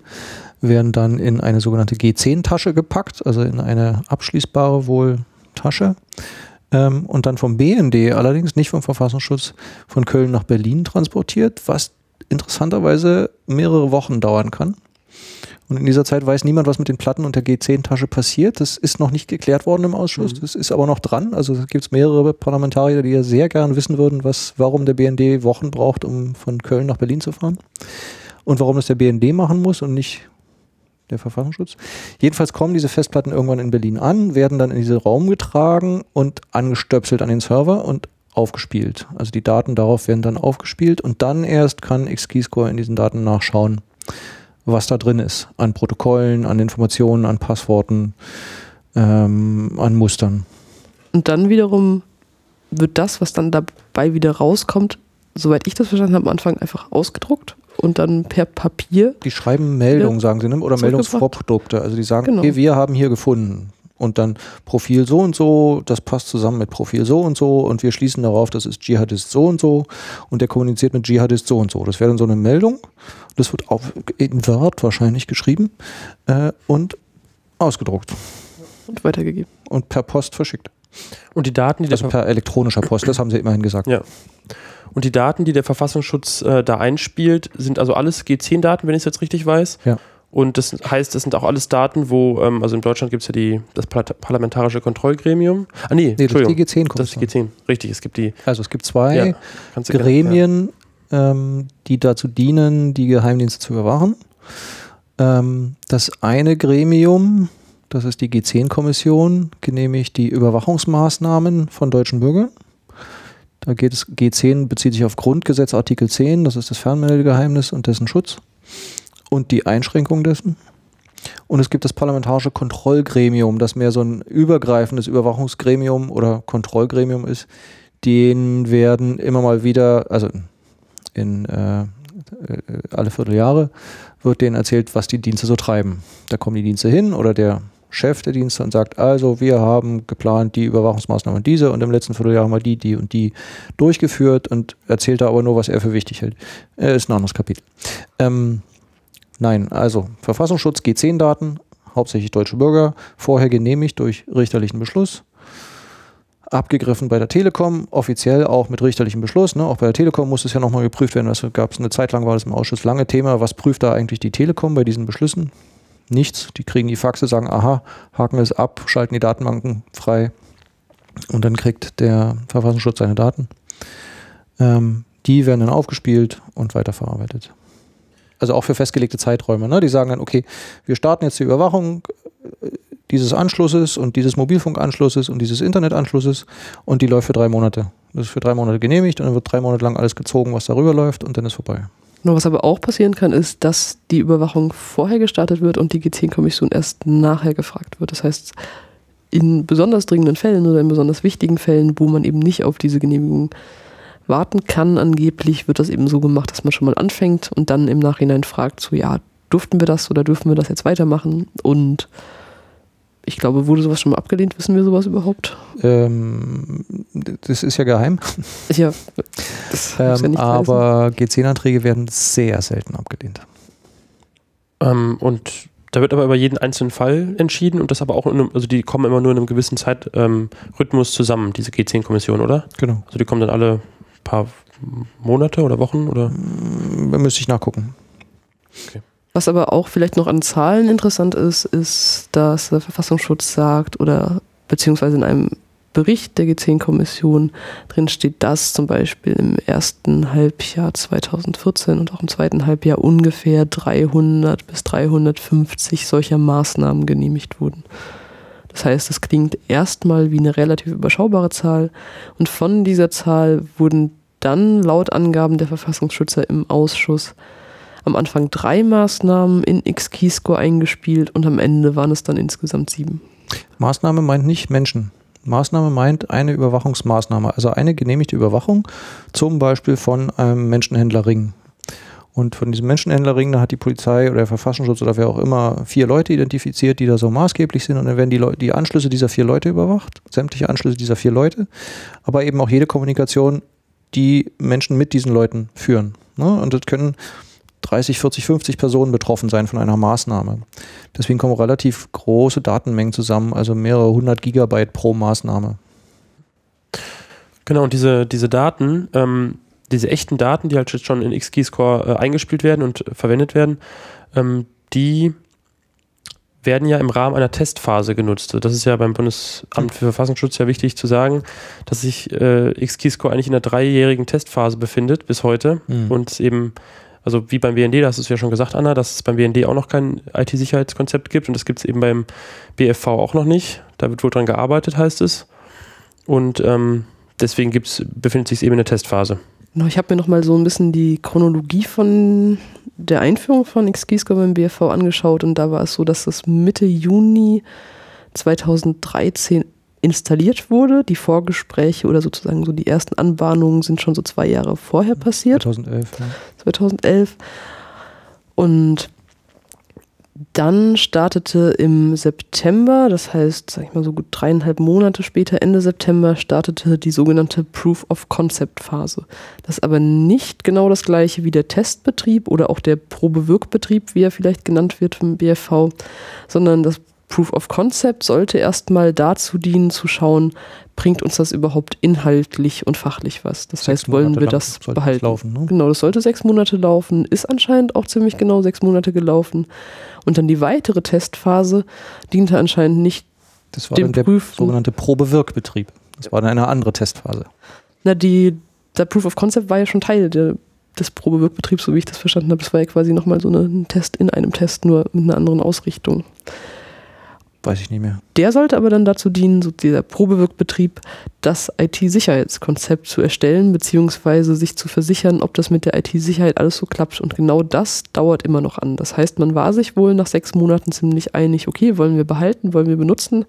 werden dann in eine sogenannte G10-Tasche gepackt, also in eine abschließbare wohl Tasche. Ähm, und dann vom BND, allerdings nicht vom Verfassungsschutz, von Köln nach Berlin transportiert, was interessanterweise mehrere Wochen dauern kann. Und in dieser Zeit weiß niemand, was mit den Platten und der G10-Tasche passiert. Das ist noch nicht geklärt worden im Ausschuss. Mhm. Das ist aber noch dran. Also es gibt mehrere Parlamentarier, die ja sehr gern wissen würden, was, warum der BND Wochen braucht, um von Köln nach Berlin zu fahren. Und warum das der BND machen muss und nicht der Verfassungsschutz. Jedenfalls kommen diese Festplatten irgendwann in Berlin an, werden dann in diesen Raum getragen und angestöpselt an den Server und aufgespielt. Also die Daten darauf werden dann aufgespielt und dann erst kann XKeyscore in diesen Daten nachschauen, was da drin ist. An Protokollen, an Informationen, an Passworten, ähm, an Mustern. Und dann wiederum wird das, was dann dabei wieder rauskommt, soweit ich das verstanden habe, am Anfang einfach ausgedruckt und dann per Papier. Die schreiben Meldungen, sagen sie, ne? oder. Meldungsvorprodukte. Also die sagen, Genau. okay, wir haben hier gefunden. Und dann Profil so und so, das passt zusammen mit Profil so und so und wir schließen darauf, das ist Dschihadist so und so und der kommuniziert mit Dschihadist so und so. Das wäre dann so eine Meldung. Das wird auf, in Word wahrscheinlich geschrieben äh, und ausgedruckt Und weitergegeben. und per Post verschickt. Und die Daten, die Also per elektronischer Post, das haben sie immerhin gesagt. Ja. Und die Daten, die der Verfassungsschutz äh, da einspielt, sind also alles G10-Daten, wenn ich es jetzt richtig weiß. Ja. Und das heißt, das sind auch alles Daten, wo, ähm, also in Deutschland gibt es ja die, das Par- Parlamentarische Kontrollgremium. Ah, nee, Nee, das ist die Entschuldigung. G10 Das ist die G10. Richtig, es gibt die Also es gibt zwei Ja, du gerne- Gremien, ähm, die dazu dienen, die Geheimdienste zu überwachen. Ähm, das eine Gremium, das ist die G10-Kommission, genehmigt die Überwachungsmaßnahmen von deutschen Bürgern. Da geht es, G10 bezieht sich auf Grundgesetz Artikel 10, das ist das Fernmeldegeheimnis und dessen Schutz und die Einschränkung dessen. Und es gibt das Parlamentarische Kontrollgremium, das mehr so ein übergreifendes Überwachungsgremium oder Kontrollgremium ist. Den werden immer mal wieder, also in äh, äh, alle Vierteljahre, wird denen erzählt, was die Dienste so treiben. Da kommen die Dienste hin oder der Chef der Dienste und sagt, also wir haben geplant die Überwachungsmaßnahmen diese und im letzten Vierteljahr haben wir die, die und die durchgeführt und erzählt da aber nur, was er für wichtig hält. Äh, ist ein anderes Kapitel. Ähm, nein, also Verfassungsschutz, G10-Daten, hauptsächlich deutsche Bürger, vorher genehmigt durch richterlichen Beschluss, abgegriffen bei der Telekom, offiziell auch mit richterlichem Beschluss. Ne? Auch bei der Telekom muss es ja nochmal geprüft werden. Das gab es eine Zeit lang, war das im Ausschuss lange Thema. Was prüft da eigentlich die Telekom bei diesen Beschlüssen? Nichts. Die kriegen die Faxe, sagen, aha, haken es ab, schalten die Datenbanken frei. Und dann kriegt der Verfassungsschutz seine Daten. Ähm, die werden dann aufgespielt und weiterverarbeitet. Also auch für festgelegte Zeiträume. Ne? Die sagen dann, okay, wir starten jetzt die Überwachung äh, dieses Anschlusses und dieses Mobilfunkanschlusses und dieses Internetanschlusses und die läuft für drei Monate. Das ist für drei Monate genehmigt und dann wird drei Monate lang alles gezogen, was darüber läuft und dann ist vorbei. Nur was aber auch passieren kann, ist, dass die Überwachung vorher gestartet wird und die G10-Kommission erst nachher gefragt wird. Das heißt, in besonders dringenden Fällen oder in besonders wichtigen Fällen, wo man eben nicht auf diese Genehmigung warten kann, angeblich wird das eben so gemacht, dass man schon mal anfängt und dann im Nachhinein fragt, so ja, durften wir das oder dürfen wir das jetzt weitermachen? Und ich glaube, wurde sowas schon mal abgelehnt? Wissen wir sowas überhaupt? Ähm, das ist ja geheim. Ja, das muss ja Ähm, nicht aber G10-Anträge werden sehr selten abgelehnt. Ähm, und da wird aber über jeden einzelnen Fall entschieden und das aber auch in einem, also die kommen immer nur in einem gewissen Zeitrhythmus ähm, Rhythmus zusammen, diese G10-Kommission, oder? Genau. Also die kommen dann alle paar Monate oder Wochen oder? Da müsste ich nachgucken. Was aber auch vielleicht noch an Zahlen interessant ist, ist, dass der Verfassungsschutz sagt oder beziehungsweise in einem Bericht der G10-Kommission drin steht, dass zum Beispiel im ersten Halbjahr 2014 und auch im zweiten Halbjahr ungefähr 300 bis 350 solcher Maßnahmen genehmigt wurden. Das heißt, es klingt erstmal wie eine relativ überschaubare Zahl und von dieser Zahl wurden dann laut Angaben der Verfassungsschützer im Ausschuss am Anfang drei Maßnahmen in X-Keyscore eingespielt und am Ende waren es dann insgesamt sieben. Maßnahme meint nicht Menschen. Maßnahme meint eine Überwachungsmaßnahme, also eine genehmigte Überwachung, zum Beispiel von einem Menschenhändlerring. Und von diesem Menschenhändlerring, da hat die Polizei oder der Verfassungsschutz oder wer auch immer vier Leute identifiziert, die da so maßgeblich sind. Und dann werden die, Leu die Anschlüsse dieser vier Leute überwacht, sämtliche Anschlüsse dieser vier Leute, aber eben auch jede Kommunikation, die Menschen mit diesen Leuten führen. Ne? Und das können 30, 40, 50 Personen betroffen sein von einer Maßnahme. Deswegen kommen relativ große Datenmengen zusammen, also mehrere hundert Gigabyte pro Maßnahme. Genau, und diese, diese Daten, ähm, diese echten Daten, die halt jetzt schon in XKeyscore äh, eingespielt werden und äh, verwendet werden, ähm, die werden ja im Rahmen einer Testphase genutzt. Das ist ja beim Bundesamt für Verfassungsschutz ja wichtig zu sagen, dass sich äh, XKeyscore eigentlich in einer dreijährigen Testphase befindet bis heute Mhm. und eben, also wie beim BND, da hast du ja schon gesagt, Anna, dass es beim BND auch noch kein IT-Sicherheitskonzept gibt und das gibt es eben beim BFV auch noch nicht. Da wird wohl dran gearbeitet, heißt es. Und ähm, deswegen gibt's, befindet sich es eben in der Testphase. Ich habe mir nochmal so ein bisschen die Chronologie von der Einführung von XKeyscore beim BFV angeschaut und da war es so, dass das Mitte Juni 2013 installiert wurde. Die Vorgespräche oder sozusagen so die ersten Anbahnungen sind schon so zwei Jahre vorher passiert. 2011. Ja. 2011. Und dann startete im September, das heißt, sag ich mal so gut dreieinhalb Monate später, Ende September, startete die sogenannte Proof of Concept Phase. Das ist aber nicht genau das gleiche wie der Testbetrieb oder auch der Probewirkbetrieb, wie er vielleicht genannt wird vom BFV, sondern das Proof of Concept sollte erstmal dazu dienen, zu schauen, bringt uns das überhaupt inhaltlich und fachlich was. Das Sechs heißt, wollen Monate wir das behalten? Laufen, ne? Genau, das sollte sechs Monate laufen, ist anscheinend auch ziemlich genau sechs Monate gelaufen. Und dann die weitere Testphase diente anscheinend nicht, Das war Dem dann der Prüfen- sogenannte Probewirkbetrieb. Das war dann eine andere Testphase. na, die, der Proof of Concept war ja schon Teil der, des Probewirkbetriebs, so wie ich das verstanden habe. Das war ja quasi nochmal so eine, ein Test in einem Test, nur mit einer anderen Ausrichtung. Weiß ich nicht mehr. Der sollte aber dann dazu dienen, so dieser Probewirkbetrieb, das IT-Sicherheitskonzept zu erstellen, beziehungsweise sich zu versichern, ob das mit der IT-Sicherheit alles so klappt. Und genau das dauert immer noch an. Das heißt, man war sich wohl nach sechs Monaten ziemlich einig, okay, wollen wir behalten, wollen wir benutzen,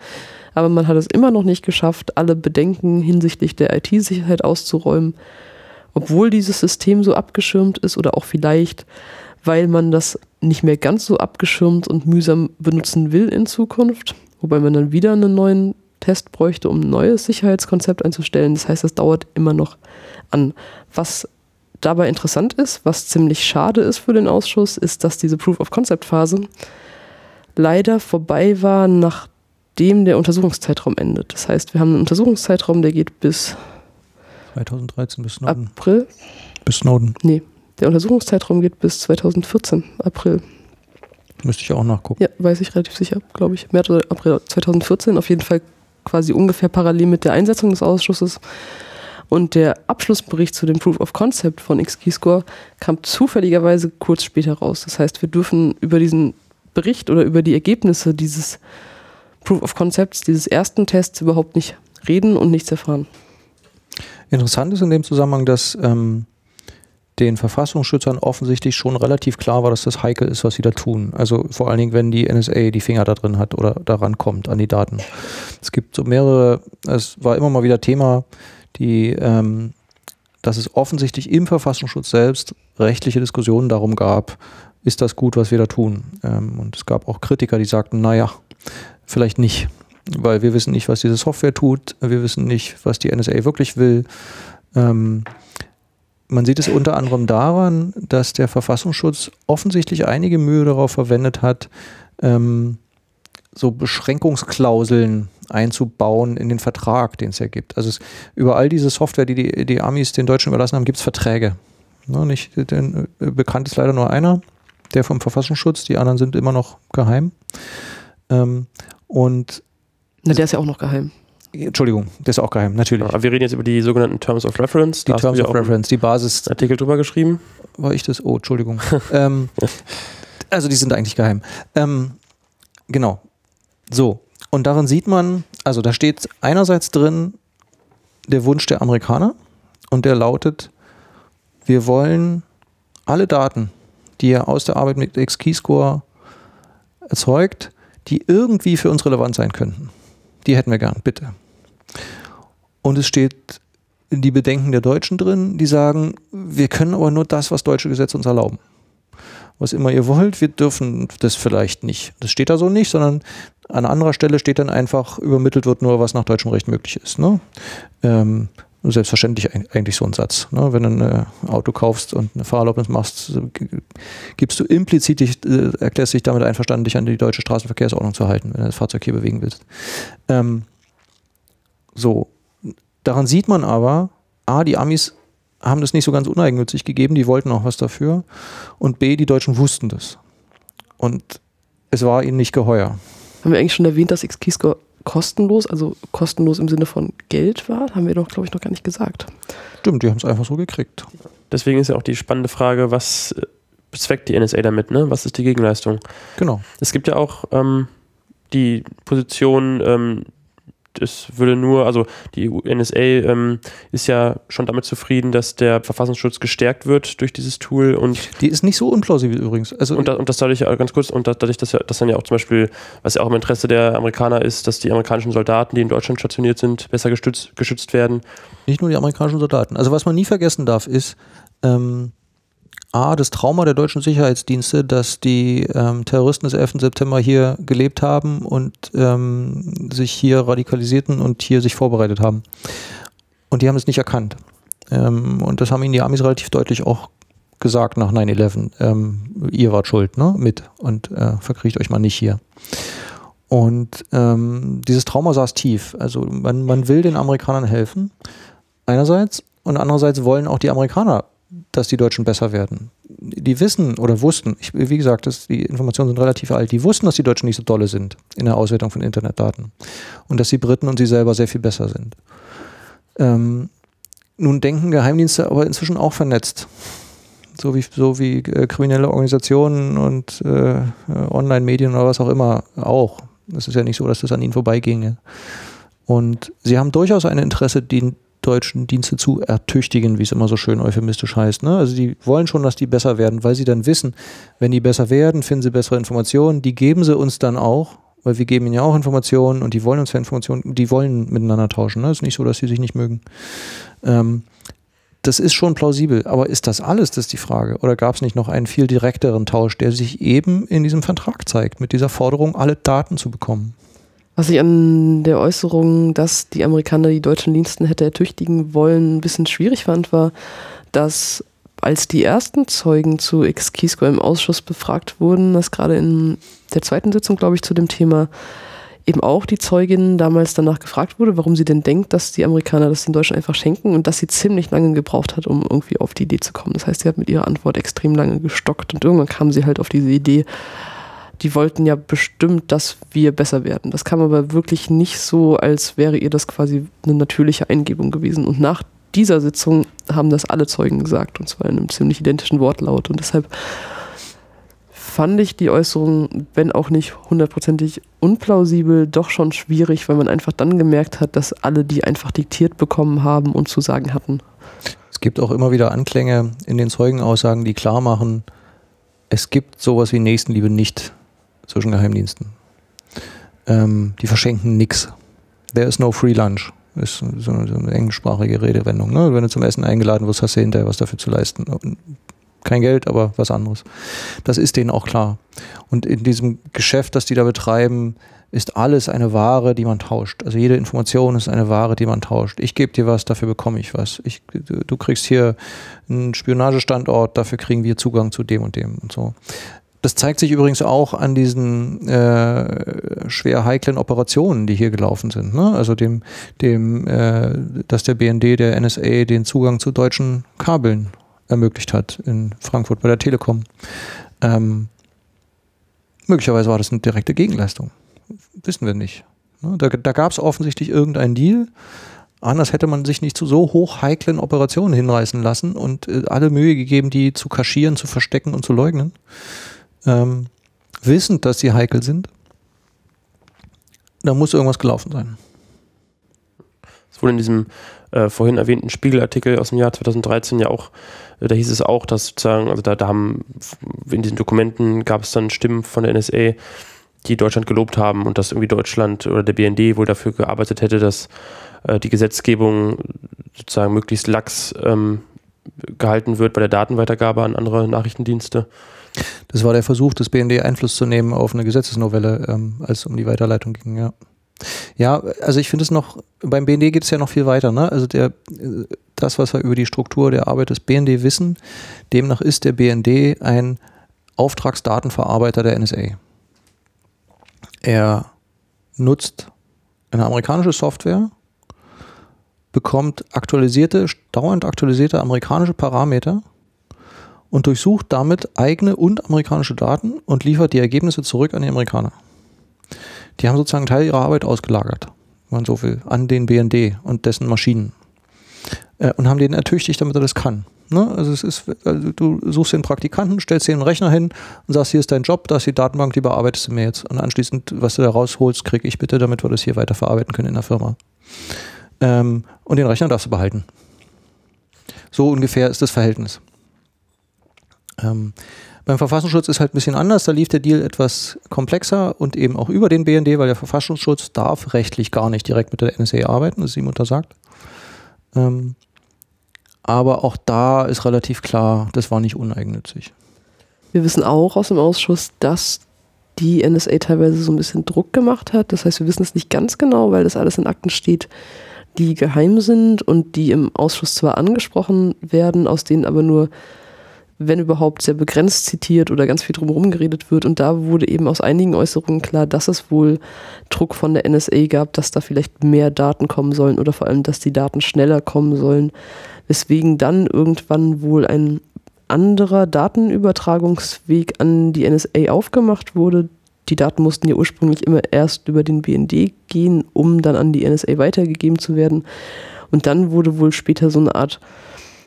aber man hat es immer noch nicht geschafft, alle Bedenken hinsichtlich der IT-Sicherheit auszuräumen, obwohl dieses System so abgeschirmt ist oder auch vielleicht, weil man das nicht mehr ganz so abgeschirmt und mühsam benutzen will in Zukunft, wobei man dann wieder einen neuen Test bräuchte, um ein neues Sicherheitskonzept einzustellen. Das heißt, das dauert immer noch an. Was dabei interessant ist, was ziemlich schade ist für den Ausschuss, ist, dass diese Proof of Concept Phase leider vorbei war, nachdem der Untersuchungszeitraum endet. Das heißt, wir haben einen Untersuchungszeitraum, der geht bis 2013 bis Snowden. April. Bis Snowden. Nee, der Untersuchungszeitraum geht bis 2014, April. Müsste ich auch nachgucken. Ja, weiß ich relativ sicher, glaube ich. März oder April 2014. Auf jeden Fall quasi ungefähr parallel mit der Einsetzung des Ausschusses. Und der Abschlussbericht zu dem Proof of Concept von XKeyscore kam zufälligerweise kurz später raus. Das heißt, wir dürfen über diesen Bericht oder über die Ergebnisse dieses Proof of Concepts, dieses ersten Tests überhaupt nicht reden und nichts erfahren. Interessant ist in dem Zusammenhang, dass ähm, den Verfassungsschützern offensichtlich schon relativ klar war, dass das heikel ist, was sie da tun. Also vor allen Dingen, wenn die NSA die Finger da drin hat oder daran kommt, an die Daten. Es gibt so mehrere, es war immer mal wieder Thema, die, ähm, dass es offensichtlich im Verfassungsschutz selbst rechtliche Diskussionen darum gab, ist das gut, was wir da tun. Ähm, und es gab auch Kritiker, die sagten, naja, vielleicht nicht, weil wir wissen nicht, was diese Software tut, wir wissen nicht, was die NSA wirklich will. Ähm, man sieht es unter anderem daran, dass der Verfassungsschutz offensichtlich einige Mühe darauf verwendet hat, ähm, so Beschränkungsklauseln einzubauen in den Vertrag, den es ja gibt. Also es, über all diese Software, die, die die Amis den Deutschen überlassen haben, gibt es Verträge. Ne, nicht, denn, äh, bekannt ist leider nur einer, der vom Verfassungsschutz, die anderen sind immer noch geheim. Ähm, und Na, der ist ja auch noch geheim. Entschuldigung, der ist auch geheim, natürlich. Aber wir reden jetzt über die sogenannten Terms of Reference. die Da Terms of Reference, die Basis, Artikel drüber geschrieben. war ich das? Oh, Entschuldigung. ähm, also die sind eigentlich geheim. Ähm, genau. So. Und darin sieht man, also da steht einerseits drin der Wunsch der Amerikaner und der lautet, wir wollen alle Daten, die ihr aus der Arbeit mit X-Keyscore erzeugt, die irgendwie für uns relevant sein könnten. Die hätten wir gern, bitte. Und es steht die Bedenken der Deutschen drin, die sagen, wir können aber nur das, was deutsche Gesetze uns erlauben. Was immer ihr wollt, wir dürfen das vielleicht nicht. Das steht da so nicht, sondern an anderer Stelle steht dann einfach, übermittelt wird nur, was nach deutschem Recht möglich ist. Ne? Ähm, selbstverständlich eig- eigentlich so ein Satz. Ne? Wenn du ein äh, Auto kaufst und eine Fahrerlaubnis machst, gibst du implizit, dich, äh, erklärst dich damit einverstanden, dich an die deutsche Straßenverkehrsordnung zu halten, wenn du das Fahrzeug hier bewegen willst. Ähm, so, daran sieht man aber, A, die Amis haben das nicht so ganz uneigennützig gegeben, die wollten auch was dafür. Und B, die Deutschen wussten das. Und es war ihnen nicht geheuer. Haben wir eigentlich schon erwähnt, dass X-Keyscore kostenlos, also kostenlos im Sinne von Geld war? Haben wir doch, glaube ich, noch gar nicht gesagt. Stimmt, die haben es einfach so gekriegt. Deswegen ist ja auch die spannende Frage, was äh, bezweckt die NSA damit? Ne? Was ist die Gegenleistung? Genau. Es gibt ja auch ähm, die Position, ähm, es würde nur, also die NSA ähm, ist ja schon damit zufrieden, dass der Verfassungsschutz gestärkt wird durch dieses Tool und Die ist nicht so unplausibel übrigens. Also Und, da, und das dadurch, ganz kurz, und da- dadurch, dass, ja, dass dann ja auch zum Beispiel, was ja auch im Interesse der Amerikaner ist, dass die amerikanischen Soldaten, die in Deutschland stationiert sind, besser gestützt, geschützt werden. nicht nur die amerikanischen Soldaten. Also was man nie vergessen darf, ist ähm, A, das Trauma der deutschen Sicherheitsdienste, dass die ähm, Terroristen des 11. September hier gelebt haben und ähm, sich hier radikalisierten und hier sich vorbereitet haben. Und die haben es nicht erkannt. Ähm, und das haben ihnen die Amis relativ deutlich auch gesagt nach 9-11. Ähm, ihr wart schuld, ne? Mit. Und äh, verkriegt euch mal nicht hier. Und ähm, dieses Trauma saß tief. Also man, man will den Amerikanern helfen, einerseits, und andererseits wollen auch die Amerikaner, dass die Deutschen besser werden. Die wissen oder wussten, ich, wie gesagt, das, die Informationen sind relativ alt, die wussten, dass die Deutschen nicht so dolle sind in der Auswertung von Internetdaten und dass die Briten und sie selber sehr viel besser sind. Ähm, nun denken Geheimdienste aber inzwischen auch vernetzt. So wie, so wie äh, kriminelle Organisationen und äh, Online-Medien oder was auch immer auch. Es ist ja nicht so, dass das an ihnen vorbeiginge. Und sie haben durchaus ein Interesse, die deutschen Dienste zu ertüchtigen, wie es immer so schön euphemistisch heißt. Ne? Also die wollen schon, dass die besser werden, weil sie dann wissen, wenn die besser werden, finden sie bessere Informationen. Die geben sie uns dann auch, weil wir geben ihnen ja auch Informationen und die wollen uns ja Informationen, die wollen miteinander tauschen. Ne? Ist nicht so, dass sie sich nicht mögen. Ähm, das ist schon plausibel, aber ist das alles, das ist die Frage? Oder gab es nicht noch einen viel direkteren Tausch, der sich eben in diesem Vertrag zeigt, mit dieser Forderung, alle Daten zu bekommen? Was ich an der Äußerung, dass die Amerikaner die deutschen Diensten hätte ertüchtigen wollen, ein bisschen schwierig fand, war, dass als die ersten Zeugen zu X-Keyscore im Ausschuss befragt wurden, dass gerade in der zweiten Sitzung, glaube ich, zu dem Thema eben auch die Zeugin damals danach gefragt wurde, warum sie denn denkt, dass die Amerikaner das den Deutschen einfach schenken und dass sie ziemlich lange gebraucht hat, um irgendwie auf die Idee zu kommen. Das heißt, sie hat mit ihrer Antwort extrem lange gestockt und irgendwann kam sie halt auf diese Idee, die wollten ja bestimmt, dass wir besser werden. Das kam aber wirklich nicht so, als wäre ihr das quasi eine natürliche Eingebung gewesen. Und nach dieser Sitzung haben das alle Zeugen gesagt, und zwar in einem ziemlich identischen Wortlaut. Und deshalb fand ich die Äußerung, wenn auch nicht hundertprozentig unplausibel, doch schon schwierig, weil man einfach dann gemerkt hat, dass alle die einfach diktiert bekommen haben und zu sagen hatten. Es gibt auch immer wieder Anklänge in den Zeugenaussagen, die klar machen, es gibt sowas wie Nächstenliebe nicht zwischen Geheimdiensten. Ähm, die verschenken nichts. There is no free lunch. Ist so eine, so eine englischsprachige Redewendung. Ne? Wenn du zum Essen eingeladen wirst, hast du hinterher was dafür zu leisten kein Geld, aber was anderes. Das ist denen auch klar. Und in diesem Geschäft, das die da betreiben, ist alles eine Ware, die man tauscht. Also jede Information ist eine Ware, die man tauscht. Ich gebe dir was, dafür bekomme ich was. Ich, du kriegst hier einen Spionagestandort, dafür kriegen wir Zugang zu dem und dem und so. Das zeigt sich übrigens auch an diesen äh, schwer heiklen Operationen, die hier gelaufen sind. Ne? Also dem, dem äh, dass der BND, der NSA, den Zugang zu deutschen Kabeln ermöglicht hat in Frankfurt bei der Telekom. Ähm, möglicherweise war das eine direkte Gegenleistung. Wissen wir nicht. Ne, da, da gab es offensichtlich irgendeinen Deal. Anders hätte man sich nicht zu so hochheiklen Operationen hinreißen lassen und äh, alle Mühe gegeben, die zu kaschieren, zu verstecken und zu leugnen. Ähm, wissend, dass sie heikel sind. Da muss irgendwas gelaufen sein. Es wurde in diesem äh, vorhin erwähnten Spiegelartikel aus dem Jahr 2013 ja auch, äh, da hieß es auch, dass sozusagen, also da, da haben in diesen Dokumenten gab es dann Stimmen von der NSA, die Deutschland gelobt haben und dass irgendwie Deutschland oder der BND wohl dafür gearbeitet hätte, dass äh, die Gesetzgebung sozusagen möglichst lax ähm, gehalten wird bei der Datenweitergabe an andere Nachrichtendienste. Das war der Versuch des BND Einfluss zu nehmen auf eine Gesetzesnovelle, ähm, als es um die Weiterleitung ging, ja. Ja, also ich finde es noch, beim BND geht es ja noch viel weiter. Ne? Also der, das, was wir über die Struktur der Arbeit des BND wissen, demnach ist der BND ein Auftragsdatenverarbeiter der NSA. Er nutzt eine amerikanische Software, bekommt aktualisierte, dauernd aktualisierte amerikanische Parameter und durchsucht damit eigene und amerikanische Daten und liefert die Ergebnisse zurück an die Amerikaner die haben sozusagen Teil ihrer Arbeit ausgelagert, wenn man so will, an den BND und dessen Maschinen. Äh, und haben den ertüchtigt, damit er das kann. Ne? Also es ist, also du suchst den Praktikanten, stellst dir einen Rechner hin und sagst, hier ist dein Job, da ist die Datenbank, die bearbeitest du mir jetzt. Und anschließend, was du da rausholst, kriege ich bitte, damit wir das hier weiter verarbeiten können in der Firma. Ähm, und den Rechner darfst du behalten. So ungefähr ist das Verhältnis. Ähm, beim Verfassungsschutz ist halt ein bisschen anders. Da lief der Deal etwas komplexer und eben auch über den BND, weil der Verfassungsschutz darf rechtlich gar nicht direkt mit der NSA arbeiten, das ist ihm untersagt. Ähm, aber auch da ist relativ klar, das war nicht uneigennützig. Wir wissen auch aus dem Ausschuss, dass die NSA teilweise so ein bisschen Druck gemacht hat. Das heißt, wir wissen es nicht ganz genau, weil das alles in Akten steht, die geheim sind und die im Ausschuss zwar angesprochen werden, aus denen aber nur wenn überhaupt, sehr begrenzt zitiert oder ganz viel drumherum geredet wird. Und da wurde eben aus einigen Äußerungen klar, dass es wohl Druck von der NSA gab, dass da vielleicht mehr Daten kommen sollen oder vor allem, dass die Daten schneller kommen sollen. Weswegen dann irgendwann wohl ein anderer Datenübertragungsweg an die NSA aufgemacht wurde. Die Daten mussten ja ursprünglich immer erst über den BND gehen, um dann an die NSA weitergegeben zu werden. Und dann wurde wohl später so eine Art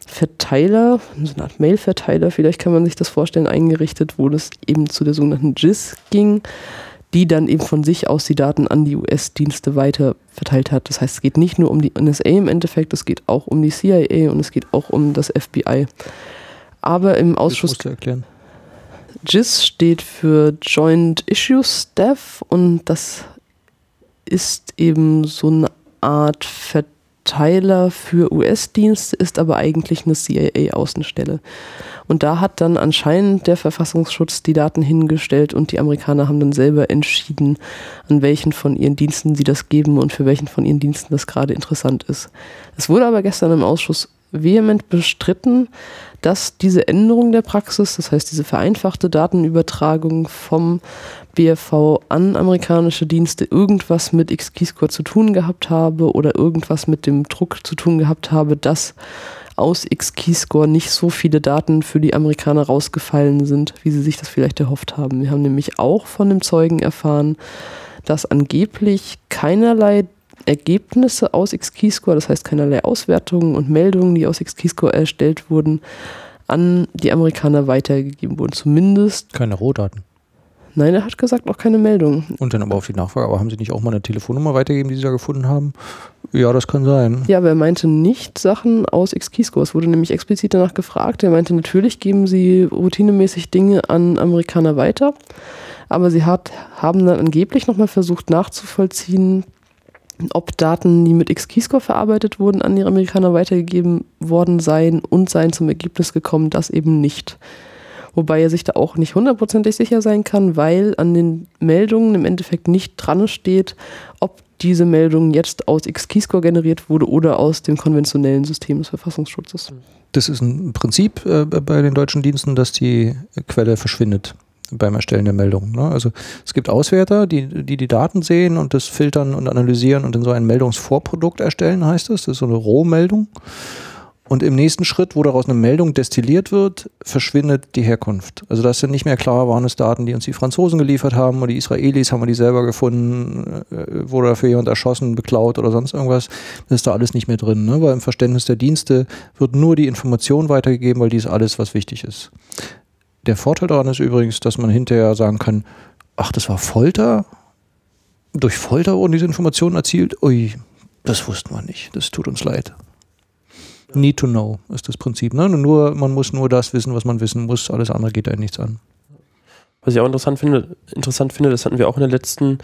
Verteiler, so eine Art Mail-Verteiler, vielleicht kann man sich das vorstellen, eingerichtet, wo das eben zu der sogenannten GIS ging, die dann eben von sich aus die Daten an die US-Dienste weiter verteilt hat. Das heißt, es geht nicht nur um die NSA im Endeffekt, es geht auch um die CIA und es geht auch um das FBI. Aber im Ausschuss. Das musst du erklären. GIS steht für Joint Issue Staff und das ist eben so eine Art Verteiler Verteiler für US-Dienste, ist aber eigentlich eine CIA-Außenstelle. Und da hat dann anscheinend der Verfassungsschutz die Daten hingestellt und die Amerikaner haben dann selber entschieden, an welchen von ihren Diensten sie das geben und für welchen von ihren Diensten das gerade interessant ist. Es wurde aber gestern im Ausschuss vehement bestritten, dass diese Änderung der Praxis, das heißt diese vereinfachte Datenübertragung vom BFV an amerikanische Dienste irgendwas mit X-Keyscore zu tun gehabt habe oder irgendwas mit dem Druck zu tun gehabt habe, dass aus X-Keyscore nicht so viele Daten für die Amerikaner rausgefallen sind, wie sie sich das vielleicht erhofft haben. Wir haben nämlich auch von dem Zeugen erfahren, dass angeblich keinerlei Ergebnisse aus X-Keyscore, das heißt keinerlei Auswertungen und Meldungen, die aus X-Keyscore erstellt wurden, an die Amerikaner weitergegeben wurden. Zumindest. Keine Rohdaten. Nein, er hat gesagt, auch keine Meldung. Und dann aber auf die Nachfrage, aber haben Sie nicht auch mal eine Telefonnummer weitergegeben, die Sie da gefunden haben? Ja, das kann sein. Ja, aber er meinte nicht Sachen aus X-Keyscore. Es wurde nämlich explizit danach gefragt. Er meinte, natürlich geben sie routinemäßig Dinge an Amerikaner weiter, aber sie hat, haben dann angeblich nochmal versucht nachzuvollziehen, ob Daten, die mit X-Keyscore verarbeitet wurden, an die Amerikaner weitergegeben worden seien und seien zum Ergebnis gekommen, dass eben nicht. Wobei er sich da auch nicht hundertprozentig sicher sein kann, weil an den Meldungen im Endeffekt nicht dran steht, ob diese Meldung jetzt aus X-Keyscore generiert wurde oder aus dem konventionellen System des Verfassungsschutzes. Das ist ein Prinzip äh, bei den deutschen Diensten, dass die Quelle verschwindet beim Erstellen der Meldung. Ne? Also es gibt Auswerter, die, die die Daten sehen und das filtern und analysieren und in so ein Meldungsvorprodukt erstellen, heißt das. Das ist so eine Rohmeldung. Und im nächsten Schritt, wo daraus eine Meldung destilliert wird, verschwindet die Herkunft. Also das sind nicht mehr klar, waren es Daten, die uns die Franzosen geliefert haben oder die Israelis, haben wir die selber gefunden, äh, wurde dafür jemand erschossen, beklaut oder sonst irgendwas. Das ist da alles nicht mehr drin, ne? weil im Verständnis der Dienste wird nur die Information weitergegeben, weil dies alles, was wichtig ist. Der Vorteil daran ist übrigens, dass man hinterher sagen kann, ach, das war Folter? Durch Folter wurden diese Informationen erzielt? Ui, das wussten wir nicht. Das tut uns leid. Need to know ist das Prinzip. Ne? Nur, man muss nur das wissen, was man wissen muss. Alles andere geht einem nichts an. Was ich auch interessant finde, interessant finde, das hatten wir auch in der letzten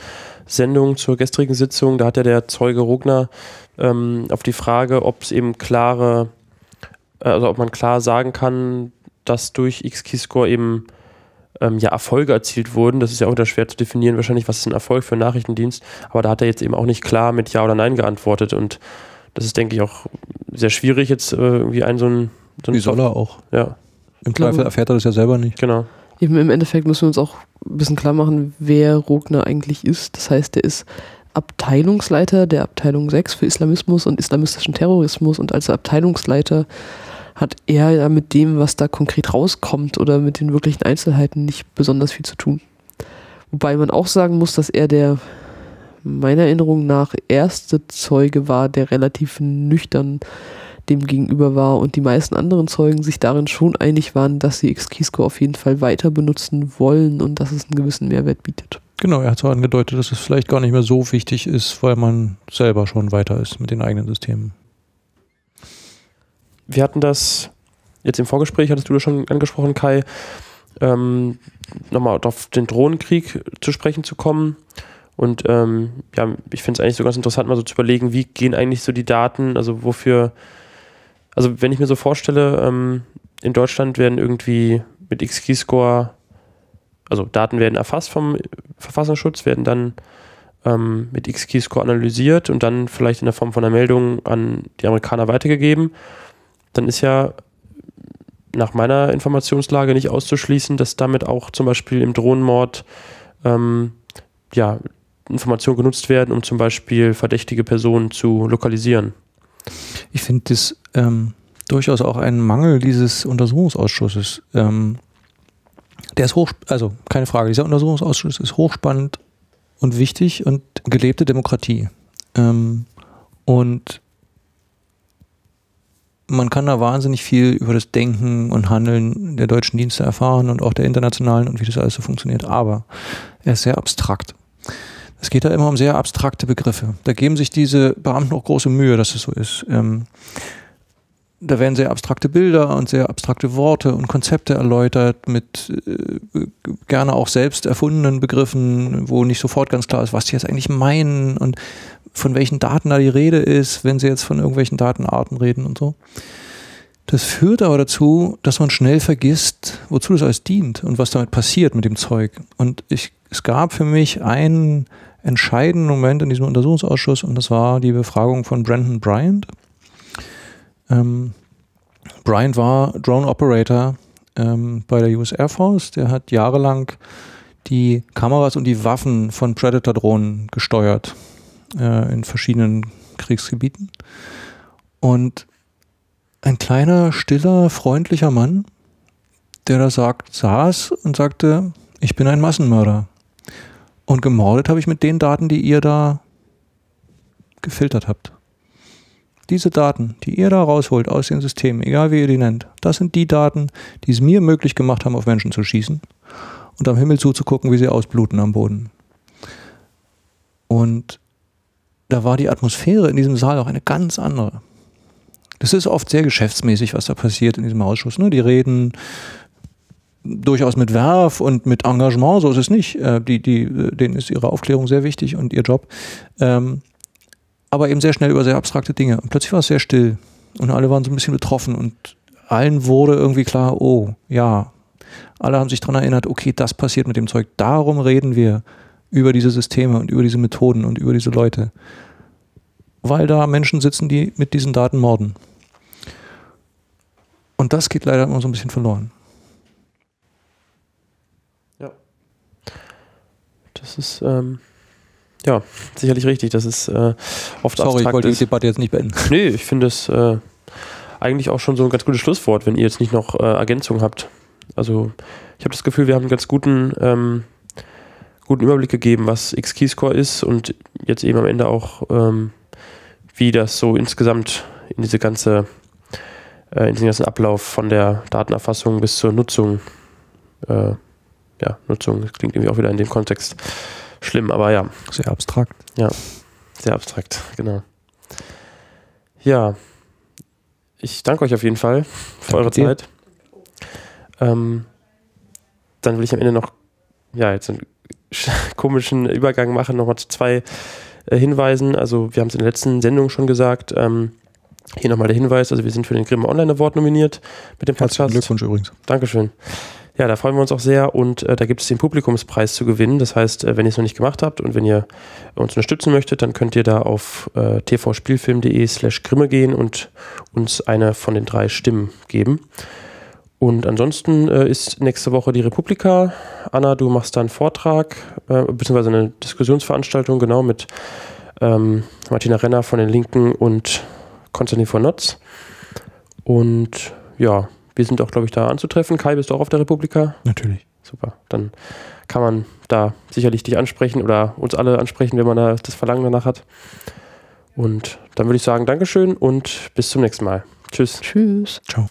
Sendung zur gestrigen Sitzung, da hat ja der Zeuge Rogner ähm, auf die Frage, ob es eben klare, äh, also ob man klar sagen kann, dass durch X-Keyscore eben ähm, ja Erfolge erzielt wurden. Das ist ja auch wieder schwer zu definieren, wahrscheinlich, was ist ein Erfolg für einen Nachrichtendienst. Aber da hat er jetzt eben auch nicht klar mit Ja oder Nein geantwortet. Und das ist, denke ich, auch sehr schwierig, jetzt äh, irgendwie einen so ein. So Wie soll er auch? Ja. Im Zweifel erfährt er das ja selber nicht. Genau. Eben im Endeffekt müssen wir uns auch ein bisschen klar machen, wer Rogner eigentlich ist. Das heißt, er ist Abteilungsleiter der Abteilung 6 für Islamismus und islamistischen Terrorismus und als Abteilungsleiter hat er ja mit dem, was da konkret rauskommt oder mit den wirklichen Einzelheiten nicht besonders viel zu tun. Wobei man auch sagen muss, dass er der meiner Erinnerung nach erste Zeuge war, der relativ nüchtern dem gegenüber war und die meisten anderen Zeugen sich darin schon einig waren, dass sie X-Keyscore auf jeden Fall weiter benutzen wollen und dass es einen gewissen Mehrwert bietet. Genau, er hat so angedeutet, dass es vielleicht gar nicht mehr so wichtig ist, weil man selber schon weiter ist mit den eigenen Systemen. Wir hatten das jetzt im Vorgespräch, hattest du das schon angesprochen, Kai, ähm, nochmal auf den Drohnenkrieg zu sprechen zu kommen. Und ähm, ja, ich finde es eigentlich so ganz interessant, mal so zu überlegen, wie gehen eigentlich so die Daten, also wofür, also wenn ich mir so vorstelle, ähm, in Deutschland werden irgendwie mit X-Keyscore, also Daten werden erfasst vom Verfassungsschutz, werden dann ähm, mit X-Keyscore analysiert und dann vielleicht in der Form von einer Meldung an die Amerikaner weitergegeben, dann ist ja nach meiner Informationslage nicht auszuschließen, dass damit auch zum Beispiel im Drohnenmord ähm, ja, Informationen genutzt werden, um zum Beispiel verdächtige Personen zu lokalisieren. Ich finde das ähm, durchaus auch ein Mangel dieses Untersuchungsausschusses. Ähm, der ist hoch, also keine Frage, dieser Untersuchungsausschuss ist hochspannend und wichtig und gelebte Demokratie. Ähm, und man kann da wahnsinnig viel über das Denken und Handeln der deutschen Dienste erfahren und auch der internationalen und wie das alles so funktioniert. Aber er ist sehr abstrakt. Es geht da immer um sehr abstrakte Begriffe. Da geben sich diese Beamten auch große Mühe, dass es so ist. Ähm, da werden sehr abstrakte Bilder und sehr abstrakte Worte und Konzepte erläutert mit äh, gerne auch selbst erfundenen Begriffen, wo nicht sofort ganz klar ist, was die jetzt eigentlich meinen und von welchen Daten da die Rede ist, wenn sie jetzt von irgendwelchen Datenarten reden und so. Das führt aber dazu, dass man schnell vergisst, wozu das alles dient und was damit passiert mit dem Zeug. Und ich, es gab für mich einen entscheidenden Moment in diesem Untersuchungsausschuss und das war die Befragung von Brandon Bryant. Ähm, Bryant war Drone Operator ähm, bei der US Air Force. Der hat jahrelang die Kameras und die Waffen von Predator-Drohnen gesteuert äh, in verschiedenen Kriegsgebieten. Und ein kleiner, stiller, freundlicher Mann, der da sagt, saß und sagte, ich bin ein Massenmörder. Und gemordet habe ich mit den Daten, die ihr da gefiltert habt. Diese Daten, die ihr da rausholt aus den Systemen, egal wie ihr die nennt, das sind die Daten, die es mir möglich gemacht haben, auf Menschen zu schießen und am Himmel zuzugucken, wie sie ausbluten am Boden. Und da war die Atmosphäre in diesem Saal auch eine ganz andere. Das ist oft sehr geschäftsmäßig, was da passiert in diesem Ausschuss. Ne? Die reden durchaus mit Werf und mit Engagement, so ist es nicht. Äh, die, die, denen ist ihre Aufklärung sehr wichtig und ihr Job. Ähm, aber eben sehr schnell über sehr abstrakte Dinge. Und plötzlich war es sehr still. Und alle waren so ein bisschen betroffen und allen wurde irgendwie klar, oh, ja. Alle haben sich daran erinnert, okay, das passiert mit dem Zeug. Darum reden wir über diese Systeme und über diese Methoden und über diese Leute. Weil da Menschen sitzen, die mit diesen Daten morden. Und das geht leider immer so ein bisschen verloren. Ja. Das ist, ähm, ja, sicherlich richtig. Das ist äh, oft Sorry, ich wollte die Debatte jetzt nicht beenden. Nee, ich finde es äh, eigentlich auch schon so ein ganz gutes Schlusswort, wenn ihr jetzt nicht noch äh, Ergänzungen habt. Also ich habe das Gefühl, wir haben einen ganz guten, ähm, guten Überblick gegeben, was X-Keyscore ist und jetzt eben am Ende auch, ähm, wie das so insgesamt in diese ganze, äh, in den ganzen Ablauf von der Datenerfassung bis zur Nutzung, äh, ja, Nutzung, das klingt irgendwie auch wieder in dem Kontext schlimm, aber ja. Sehr abstrakt. Ja, sehr abstrakt, genau. Ja, ich danke euch auf jeden Fall für danke eure dir. Zeit. Ähm, dann will ich am Ende noch, ja, jetzt einen komischen Übergang machen, nochmal zu zwei äh, Hinweisen. Also, wir haben es in der letzten Sendung schon gesagt. Ähm, hier nochmal der Hinweis: Also, wir sind für den Grimme Online Award nominiert mit dem Podcast. Herzlichen Glückwunsch übrigens. Dankeschön. Ja, da freuen wir uns auch sehr und äh, da gibt es den Publikumspreis zu gewinnen. Das heißt, äh, wenn ihr es noch nicht gemacht habt und wenn ihr uns unterstützen möchtet, dann könnt ihr da auf äh, tvspielfilm.de slash grimme gehen und uns eine von den drei Stimmen geben. Und ansonsten äh, ist nächste Woche die Republika. Anna, du machst da einen Vortrag, äh, beziehungsweise eine Diskussionsveranstaltung, genau, mit ähm, Martina Renner von den Linken und Konstantin von Notz. Und ja, wir sind auch, glaube ich, da anzutreffen. Kai, bist du auch auf der Republika? Natürlich. Super. Dann kann man da sicherlich dich ansprechen oder uns alle ansprechen, wenn man da das Verlangen danach hat. Und dann würde ich sagen, Dankeschön und bis zum nächsten Mal. Tschüss. Tschüss. Ciao.